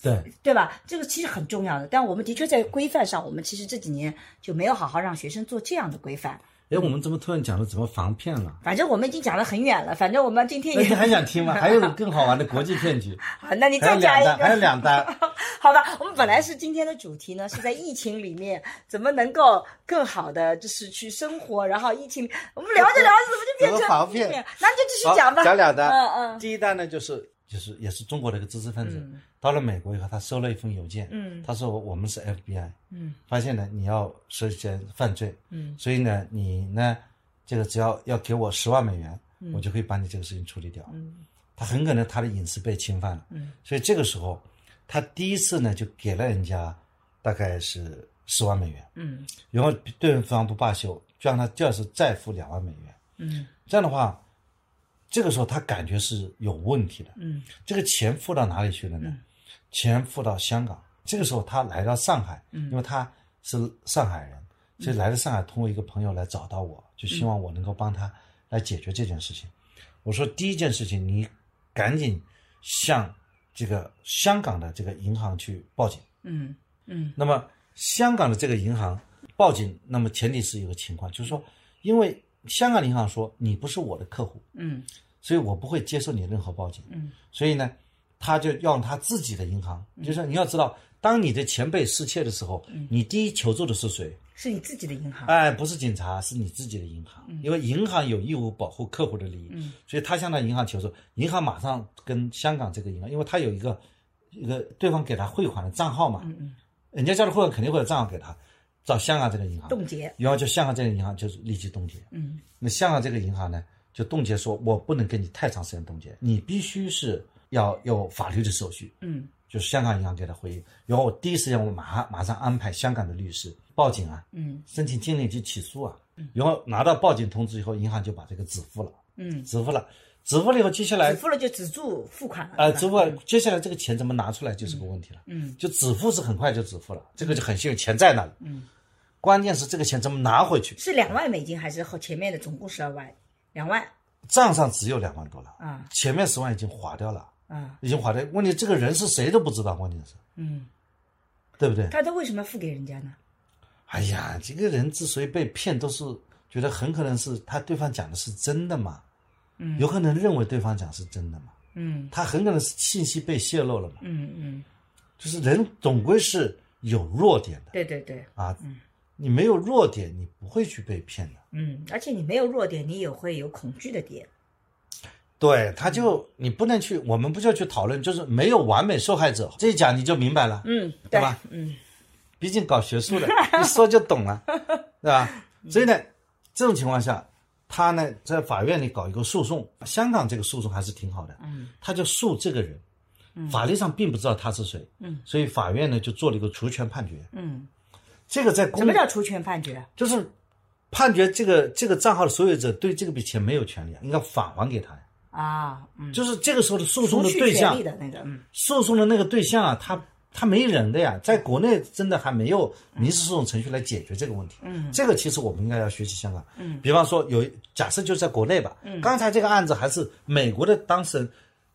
对，对吧？这个其实很重要的。但我们的确在规范上，我们其实这几年就没有好好让学生做这样的规范。哎，我们怎么突然讲了怎么防骗了？反正我们已经讲得很远了，反正我们今天也你还想听吗？还有更好玩的国际骗局，<laughs> 好，那你再讲一个。还有两单。<laughs> 好吧，我们本来是今天的主题呢，是在疫情里面怎么能够更好的就是去生活，然后疫情我们聊着聊着怎么就变成防骗那就继续讲吧。讲两单。嗯嗯第一单呢，就是就是也是中国的一个知识分子，到了美国以后，他收了一封邮件，嗯。他说我们是 FBI，嗯。发现呢你要涉嫌犯罪，嗯。所以呢你呢这个只要要给我十万美元，我就可以把你这个事情处理掉。嗯。他很可能他的隐私被侵犯了，嗯。所以这个时候他第一次呢就给了人家大概是十万美元，嗯。然后对方不罢休，就让他第二次再付两万美元。嗯。这样的话，这个时候他感觉是有问题的。嗯这个钱付到哪里去了呢？钱付到香港。这个时候他来到上海，因为他是上海人，所以来到上海，通过一个朋友来找到我，就希望我能够帮他来解决这件事情。我说第一件事情，你赶紧向这个香港的这个银行去报警。嗯嗯那么香港的这个银行报警，那么前提是有个情况，就是说，因为香港银行说你不是我的客户，嗯。所以我不会接受你任何报警。嗯，所以呢，他就要用他自己的银行，就是你要知道，当你的钱被失窃的时候，你第一求助的是谁？是你自己的银行。哎，不是警察，是你自己的银行，因为银行有义务保护客户的利益，嗯。所以他向他银行求助，银行马上跟香港这个银行，因为他有一个一个对方给他汇款的账号嘛，嗯嗯，人家交的汇款肯定会有账号给他，找香港这个银行。冻结。然后就香港这个银行就是立即冻结。嗯。那香港这个银行呢，就冻结说，我不能跟你太长时间冻结，你必须是要有法律的手续。嗯。就是香港银行给他回应，然后我第一时间我马上马上安排香港的律师报警啊，嗯。申请经理去起诉啊，然后拿到报警通知以后，银行就把这个止付了，嗯，止付了，止付了以后，接下来止付了就止住付款了。呃，止付，接下来这个钱怎么拿出来就是个问题了。嗯。就止付是很快就止付了，这个就很幸运，钱在那里。嗯，关键是这个钱怎么拿回去？是两万美金还是后前面的总共十二万？两万。账上只有两万多了，啊前面十万已经划掉了，啊已经划掉。问题这个人是谁都不知道，关键是，嗯，对不对？他他为什么要付给人家呢？哎呀，这个人之所以被骗，都是觉得很可能是他对方讲的是真的嘛，嗯有可能认为对方讲是真的嘛，嗯他很可能是信息被泄露了嘛，嗯嗯，就是人总归是有弱点的对对对，啊，你没有弱点，你不会去被骗的。嗯，而且你没有弱点，你也会有恐惧的点。对，他就你不能去，我们不就去讨论，就是没有完美受害者，这一讲你就明白了，嗯，对吧？嗯毕竟搞学术的，<laughs> 一说就懂了，对吧？所以呢，这种情况下，他呢在法院里搞一个诉讼，香港这个诉讼还是挺好的，嗯，他就诉这个人，法律上并不知道他是谁，嗯，所以法院呢就做了一个除权判决，嗯，这个在公什么叫除权判决？就是判决这个这个账号的所有者对这个笔钱没有权利啊，应该返还给他呀。啊，嗯，就是这个时候的诉讼的对象，的那个，嗯诉讼的那个对象啊，他他没人的呀，在国内真的还没有民事诉讼程序来解决这个问题。嗯，这个其实我们应该要学习香港。嗯，比方说有假设就在国内吧，嗯，刚才这个案子还是美国的当事人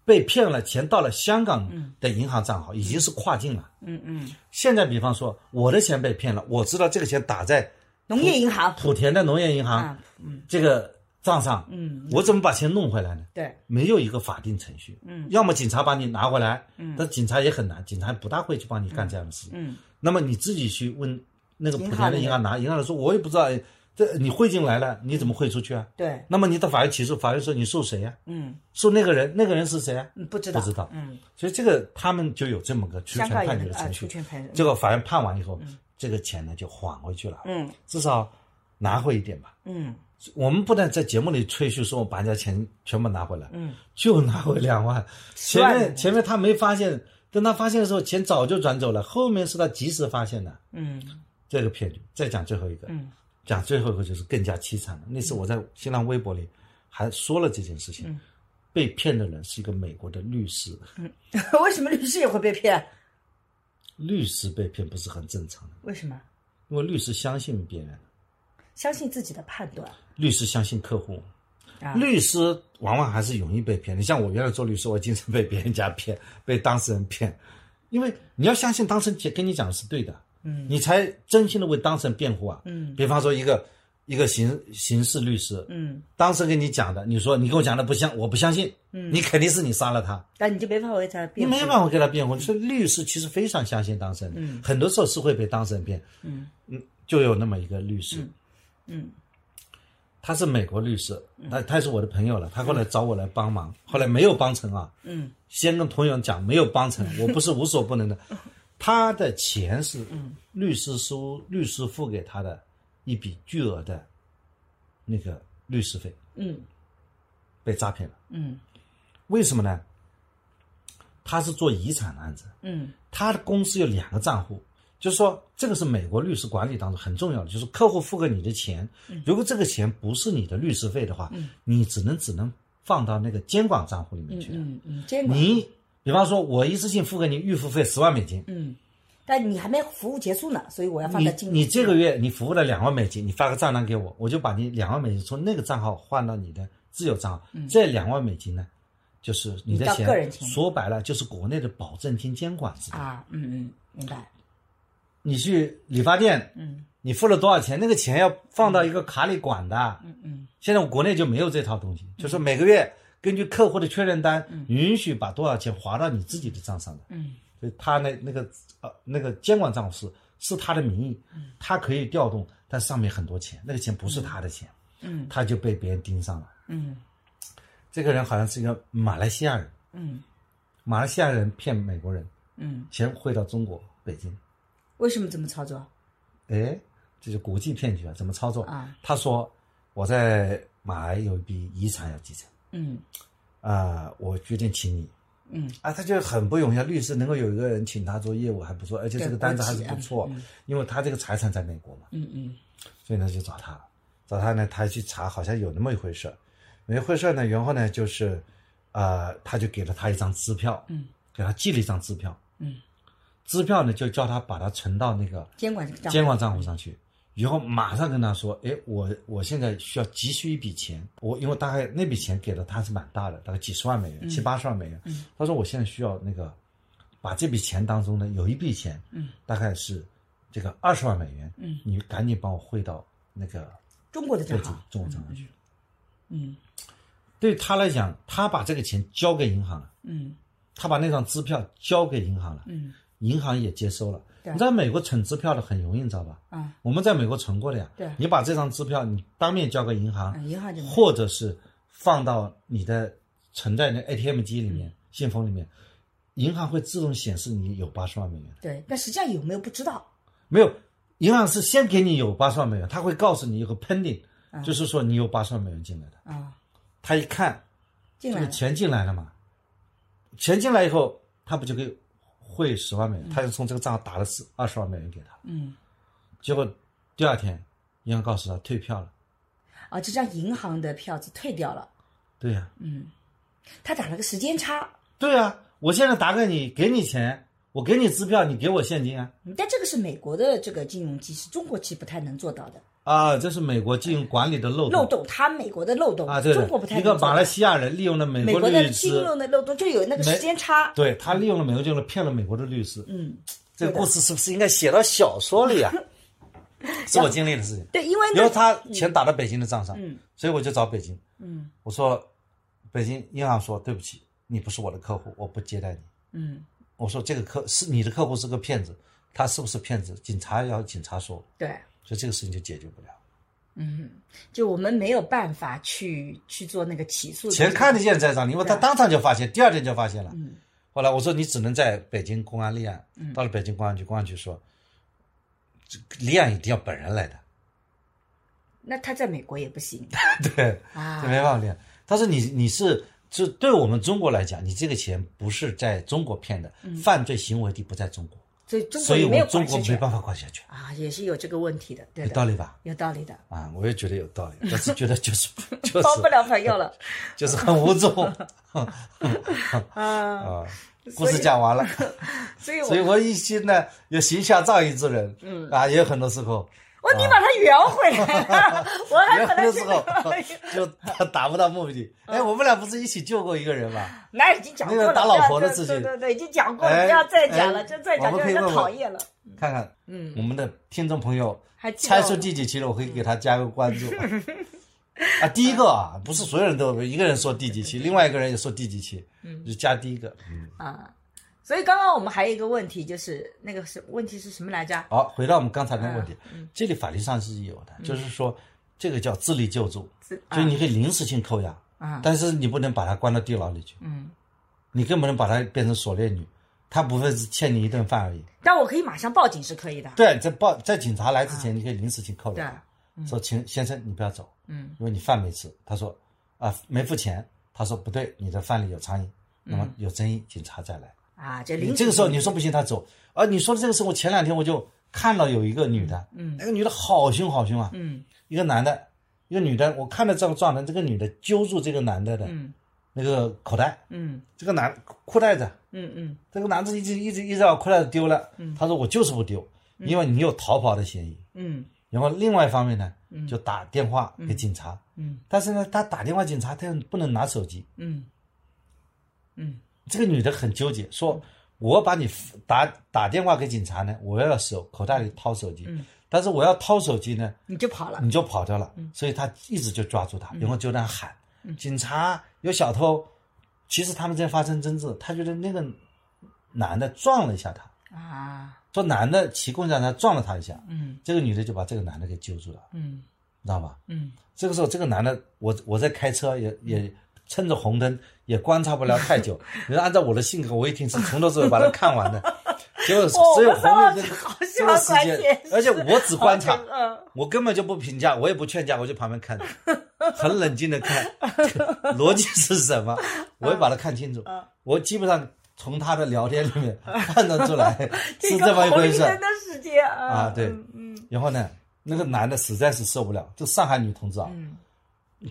被骗了钱到了香港的银行账号，已经是跨境了。嗯嗯，现在比方说我的钱被骗了，我知道这个钱打在农业银行。莆田的农业银行啊，嗯。这个账上，嗯，我怎么把钱弄回来呢？对，没有一个法定程序，嗯，要么警察把你拿回来，嗯，但警察也很难，警察不大会去帮你干这样的事，嗯，那么你自己去问那个莆田的银行拿，银行的说我也不知道，哎这你汇进来了，你怎么汇出去啊？对，那么你到法院起诉，法院说你诉谁呀、嗯。诉那个人，那个人是谁啊？嗯，不知道，不知道。嗯，所以这个他们就有这么个除权判决的程序，除权判决，这个法院判完以后，这个钱呢就还回去了，嗯。至少拿回一点吧。嗯。我们不能在节目里吹嘘说我把人家钱全部拿回来，嗯，就拿回两万。前面前面他没发现，等他发现的时候，钱早就转走了。后面是他及时发现的。嗯。这个骗局。再讲最后一个，嗯讲最后一个就是更加凄惨的。那次我在新浪微博里还说了这件事嗯情，被骗的人是一个美国的律师，<laughs> 为什么律师也会被骗？律师被骗不是很正常的，为什么？因为律师相信别人，相信自己的判断律师相信客户。啊，律师往往还是容易被骗。你像我原来做律师，我经常被别人家骗，被当事人骗，因为你要相信当事人跟你讲的是对的，嗯。你才真心的为当事人辩护啊。嗯。比方说一个一个刑刑事律师，嗯，当事人跟你讲的，你说你跟我讲的不相，我不相信，嗯。你肯定是你杀了他，但你就没办法为他辩护，你没办法给他辩护。所以律师其实非常相信当事人，嗯。很多时候是会被当事人骗。嗯。嗯，就有那么一个律师，嗯。他是美国律师，他他是我的朋友了，他后来找我来帮忙，后来没有帮成啊。嗯。先跟朋友讲没有帮成，我不是无所不能的。<laughs> 他的钱是律师书律师付给他的一笔巨额的那个律师费，嗯。被诈骗了。嗯。为什么呢？他是做遗产的案子，嗯。他的公司有两个账户，就是说这个是美国律师管理当中很重要的，就是客户付给你的钱，如果这个钱不是你的律师费的话，你只能只能放到那个监管账户里面去的。嗯嗯，监管。你比方说，我一次性付给你预付费十万美金，嗯，但你还没服务结束呢，所以我要放你在经你这个月你服务了两万美金，你发个账单给我，我就把你两万美金从那个账号换到你的自有账号。这两万美金呢，就是你的钱说白了就是国内的保证金监管制度。啊，嗯嗯，明白，你去理发店，嗯你付了多少钱，那个钱要放到一个卡里管的。嗯嗯现在我国内就没有这套东西，就是每个月根据客户的确认单，允许把多少钱划到你自己的账上的。嗯所以他那那个呃那个监管账户是是他的名义，他可以调动，但上面很多钱，那个钱不是他的钱，嗯他就被别人盯上了。嗯这个人好像是一个马来西亚人，嗯马来西亚人骗美国人，嗯，钱汇到中国北京，为什么这么操作？哎，这是国际骗局啊！怎么操作？啊他说我在马来有一笔遗产要继承，嗯。啊、我决定请你。嗯。啊，他就很不容易啊！律师能够有一个人请他做业务还不错，而且这个单子还是不错，因为他这个财产在美国嘛，嗯嗯。所以呢就找他，找他呢，他去查，好像有那么一回事。儿，有一回事儿呢，然后呢就是，呃，他就给了他一张支票，嗯，给他寄了一张支票，嗯，支票呢就叫他把它存到那个监管监管账户上去，以后马上跟他说，哎，我我现在需要急需一笔钱，我因为大概那笔钱给了他是蛮大的，大概几十万美元，七八十万美元。他说我现在需要那个，把这笔钱当中呢有一笔钱，嗯，大概是这个二十万美元，嗯，你赶紧帮我汇到那个中国的对账号，中国账号去。嗯。对他来讲，他把这个钱交给银行了，嗯。他把那张支票交给银行了，嗯银行也接收了。对你在美国存支票的很容易，你知道吧？啊我们在美国存过的呀。对你把这张支票你当面交给银行，啊，银行就或者是放到你的存在那 ATM 机里嗯面、信封里面，银行会自动显示你有八十万美元。对，但实际上有没有不知道。没有，银行是先给你有八十万美元，他会告诉你有个 pending，、嗯就是说你有八十万美元进来的。啊，他一看进来，这个钱进来了嘛，钱进来以后，他不就给汇十万美元？他就从这个账号打了四二十万美元给他。嗯，结果第二天，银行告诉他退票了。啊，这张银行的票子退掉了，对呀、嗯，他打了个时间差，对啊、我现在打给你，给你钱，我给你支票，你给我现金啊。嗯但这个是美国的这个金融机制，中国其实不太能做到的啊，这是美国金融管理的漏洞。漏洞，他美国的漏洞啊，对中国不太的，一个马来西亚人利用了美美国的律师，金融的漏洞就有那个时间差，对他利用了美国金融骗了美国的律师。嗯，这个故事是不是应该写到小说里啊？<laughs> 是我经历的事情。对，因为那然后他钱打到北京的账上，嗯所以我就找北京，嗯我说，北京银行说对不起，你不是我的客户，我不接待你。嗯，我说这个客是你的客户是个骗子，他是不是骗子？警察要警察说，对，所以这个事情就解决不了。嗯，就我们没有办法去去做那个起诉，钱看得见在账里，因为他当场就发现，第二天就发现了。嗯后来我说你只能在北京公安立案，到了北京公安局，公安局说，这立案一定要本人来的，那他在美国也不行 <laughs> 对，啊这，没办法立案。他说你你是就对我们中国来讲，你这个钱不是在中国骗的，犯罪行为地不在中国，所以中国所以中国没办法管辖权，啊，也是有这个问题的，对的，有道理吧？有道理的，啊，我也觉得有道理，<laughs> 但是觉得就是 <laughs> 就是包不了朋友了。<laughs> 就是很无助。啊，啊。故事讲完了，所以我所以我一心呢有行侠仗义之人，嗯。啊，也有很多时候，我你把它圆回来了，我还也有可能是很多时候 <laughs> 就达达不到目的。哎，我们俩不是一起救过一个人吗？那已经讲过了，那个打老婆的事情对对对，已经讲过了，哎不要再讲了，哎就再讲就让人我们可以问问讨厌了。看看，嗯，我们的听众朋友还猜出第几期了，我可以给他加个关注。<laughs> 啊，第一个啊，不是所有人都一个人说第几期，另外一个人也说第几期，嗯，就加第一个。嗯，啊，所以刚刚我们还有一个问题，就是那个是问题是什么来着？好，回到我们刚才那个问题，嗯这里法律上是有的，就是说这个叫自力救助，是所以你可以临时性扣押，啊，但是你不能把他关到地牢里去，嗯，你更不能把他变成锁链女，他不会是欠你一顿饭而已。但我可以马上报警是可以的。对，在报在警察来之前，你可以临时性扣对押他，说请先生你不要走，嗯。因为你饭没吃。他说啊没付钱，他说不对，你的饭里有苍蝇，那么有争议，警察再来。啊，这临时这个时候你说不行，他走。啊你说的这个事，我前两天我就看到有一个女的，嗯。那个女的好凶好凶啊，嗯。一个男的，一个女的，我看到这个状态，这个女的揪住这个男的的嗯。那个口袋，嗯。这个男裤带子，嗯嗯。这个男子一直一直一直把裤带子丢了，他说我就是不丢，因为你有逃跑的嫌疑。嗯。然后另外一方面呢，就打电话给警察，嗯。但是呢，他打电话警察，他又不能拿手机。嗯。嗯这个女的很纠结，说我把你打打电话给警察呢，我要手口袋里掏手机，嗯。但是我要掏手机呢，你就跑了。你就跑掉了，所以他一直就抓住他，然后就在那喊，警察有小偷。其实他们在发生争执，他觉得那个男的撞了一下他，啊，说男的骑共享单车撞了他一下，嗯。这个女的就把这个男的给揪住了，嗯。知道吧？嗯。这个时候，这个男的，我我在开车也也趁着红灯，也观察不了太久。<laughs> 你说按照我的性格，我一定是从头至尾把它看完的。<laughs> 结果只有红绿灯好这喜欢个时间，<laughs> 而且我只观察，嗯我根本就不评价，我也不劝架，我就旁边看着，很冷静的看，逻辑是什么，我会把它看清楚。我基本上从他的聊天里面判断出来是这么一回事啊啊。对然后呢，那个男的实在是受不了，就上海女同志啊，嗯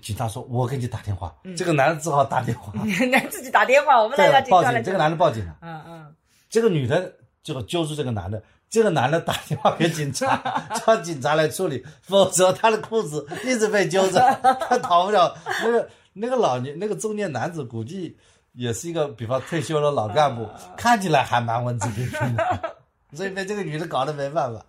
警察说：“我给你打电话。”这个男的只好打电话，<laughs> 那自己打电话，我们来报警。这个男的报警了，嗯嗯这个女的就揪住这个男的，这个男的打电话给警察，<laughs> 叫警察来处理，否则他的裤子一直被揪着，<laughs> 他逃不了。那个那个老年那个中年男子估计也是一个，比方退休的老干部，看起来还蛮文质彬彬的，所以被这个女的搞得没办法。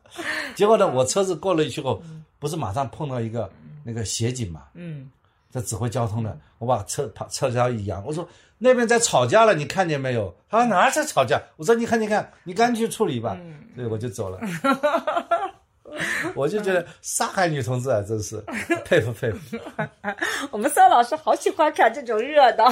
结果呢，我车子过了去后，不是马上碰到一个那个协警嘛，嗯，在指挥交通的，我把车把车条一扬，我说那边在吵架了，你看见没有？他说哪儿在吵架？我说你看你看，你赶紧去处理吧。嗯，对我就走了。<laughs> 我就觉得上海女同志啊，真是佩服佩服。<laughs> 我们孙老师好喜欢看这种热闹，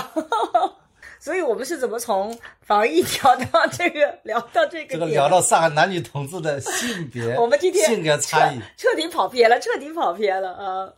所以我们是怎么从防疫聊到这个聊到这个这个聊到上海男女同志的性别，我们今天性格差异，彻彻底跑偏了，彻底跑偏了啊。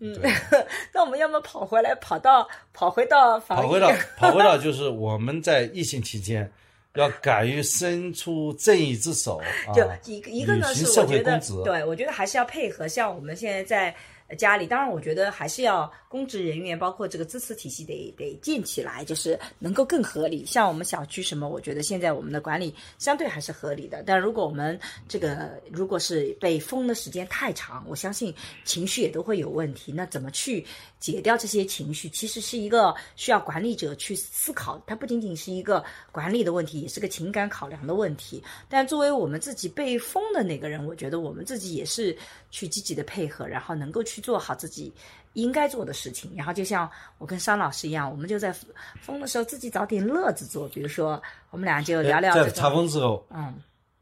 嗯，<laughs> 那我们要么跑回来，跑到跑回到防疫，跑回到跑回到就是我们在疫情期间。要敢于伸出正义之手，<laughs> 就一个一个呢是我觉得对我觉得还是要配合，像我们现在在家里，当然我觉得还是要公职人员，包括这个支持体系得得建起来，就是能够更合理。像我们小区什么，我觉得现在我们的管理相对还是合理的。但如果我们这个如果是被封的时间太长，我相信情绪也都会有问题。那怎么去解掉这些情绪，其实是一个需要管理者去思考，它不仅仅是一个管理的问题，也是个情感考量的问题。但作为我们自己被封的那个人，我觉得我们自己也是去积极的配合，然后能够去做好自己应该做的事情。然后就像我跟商老师一样，我们就在封的时候自己找点乐子做，比如说我们俩就聊聊这在查。封之后，嗯，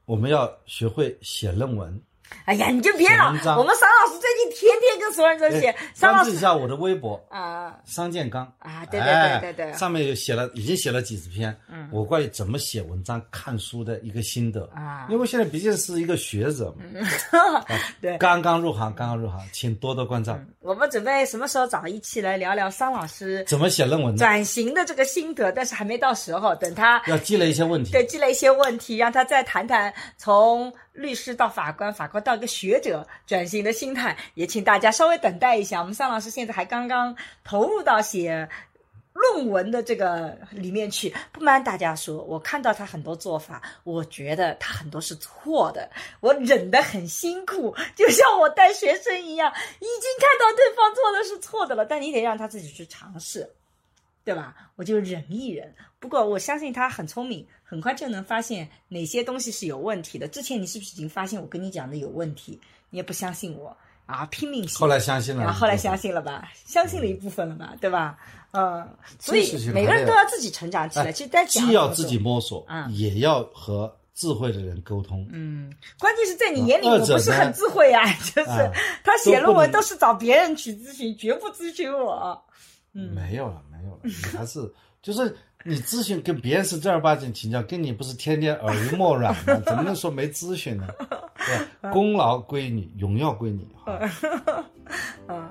我们要学会写论文。哎呀，你就别了写文，章？我们桑老师最近天天跟所有人都写关注一下我的微博啊。桑建刚。啊，对对哎对对。对，上面有写了，已经写了几十篇，嗯，我关于怎么写文章、看书的一个心得。啊。因为现在毕竟是一个学者嘛，<laughs> 对。刚刚入行，刚刚入行，请多多关照。我们准备什么时候找一期来聊聊桑老师怎么写论文呢？转型的这个心得，但是还没到时候，等他要积累一些问题。对积累一些问题，让他再谈谈从律师到法官，法官到一个学者转型的心态，也请大家稍微等待一下。我们桑老师现在还刚刚投入到写。论文的这个里面去，不瞒大家说，我看到他很多做法，我觉得他很多是错的，我忍得很辛苦，就像我带学生一样，已经看到对方做的是错的了，但你得让他自己去尝试。对吧？我就忍一忍。不过我相信他很聪明，很快就能发现哪些东西是有问题的。之前你是不是已经发现我跟你讲的有问题？你也不相信我啊，拼命信。后来相信了，然后后来相信了吧？相信了一部分了吧？对吧？嗯，所以每个人都要自己成长起来。哎其实在讲既要自己摸索，嗯也要和智慧的人沟通。嗯，关键是在你眼里，我不是很智慧啊，<laughs> 就是啊他写论文都是找别人去咨询，绝不咨询我。嗯没有了，没有了，你还是就是你咨询跟别人是正儿八经请教，跟你不是天天耳濡目染吗？<laughs> 怎么能说没咨询呢？对，功劳归你，荣耀归你。哈 <laughs> 嗯，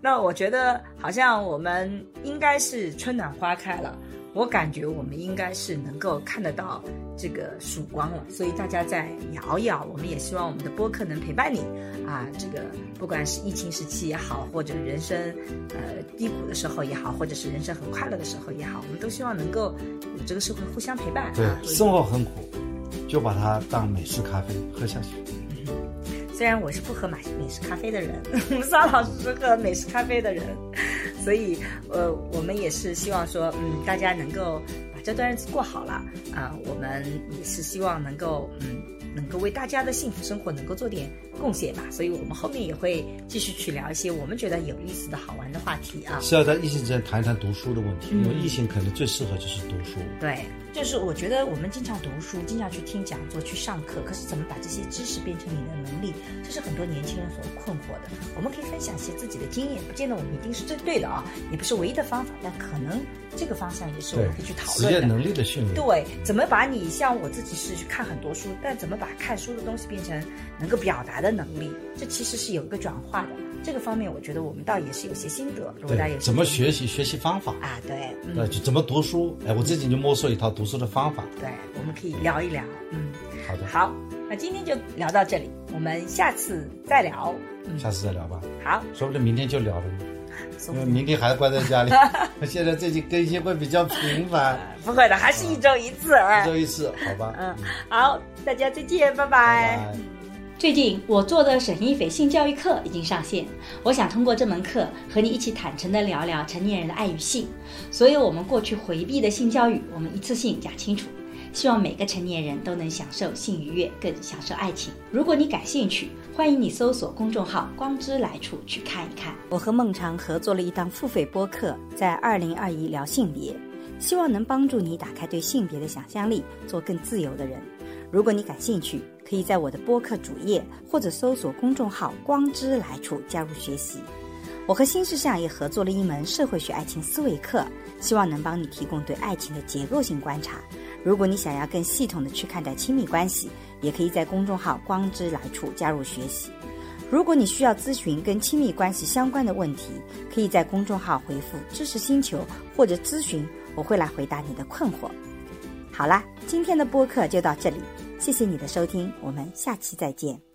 那我觉得好像我们应该是春暖花开了，我感觉我们应该是能够看得到这个曙光了，所以大家在摇一摇，我们也希望我们的播客能陪伴你啊，这个不管是疫情时期也好，或者人生呃低谷的时候也好，或者是人生很快乐的时候也好，我们都希望能够有这个社会互相陪伴。对啊，生活很苦，就把它当美式咖啡喝下去。虽然我是不喝美美式咖啡的人，<laughs> 沙老师是喝美式咖啡的人，所以呃，我们也是希望说，嗯，大家能够把这段日子过好了啊、我们也是希望能够，嗯，能够为大家的幸福生活能够做点贡献吧。所以我们后面也会继续去聊一些我们觉得有意思的好玩的话题啊。是要在疫情之间谈一谈读书的问题，嗯因为疫情可能最适合就是读书。对，就是我觉得我们经常读书，经常去听讲座、去上课，可是怎么把这些知识变成你的能力，这是很多年轻人所困惑的。我们可以分享一些自己的经验，不见得我们一定是最对的啊，也不是唯一的方法，但可能这个方向也是我们可以去讨论的。践能力的训练。对，怎么把你像我自己是去看很多书，但怎么把看书的东西变成能够表达的能力，这其实是有一个转化的。这个方面，我觉得我们倒也是有些心得。如果大家有对，怎么学习学习方法，啊？对，嗯，对，就怎么读书。哎，我最近就摸索一套读书的方法。对，我们可以聊一聊。嗯，好的，好，那今天就聊到这里，我们下次再聊。嗯，下次再聊吧，好，说不定明天就聊了呢。<laughs> 因为明天还关在家里，<laughs> 现在最近更新会比较频繁，<laughs> 不会的，还是一周一次，一周一次，好吧？嗯，好，大家再见，拜拜拜。最近我做的沈一斐性教育课已经上线，我想通过这门课和你一起坦诚地聊聊成年人的爱与性，所有我们过去回避的性教育，我们一次性讲清楚。希望每个成年人都能享受性愉悦，更享受爱情。如果你感兴趣，欢迎你搜索公众号“光之来处”去看一看。我和孟尝合作了一档付费播客，在二零二一聊性别，希望能帮助你打开对性别的想象力，做更自由的人。如果你感兴趣，可以在我的播客主页或者搜索公众号“光之来处”加入学习。我和新世相也合作了一门社会学爱情思维课，希望能帮你提供对爱情的结构性观察。如果你想要更系统的去看待亲密关系，也可以在公众号“光之来处”加入学习。如果你需要咨询跟亲密关系相关的问题，可以在公众号回复“知识星球”或者咨询，我会来回答你的困惑。好啦，今天的播客就到这里，谢谢你的收听，我们下期再见。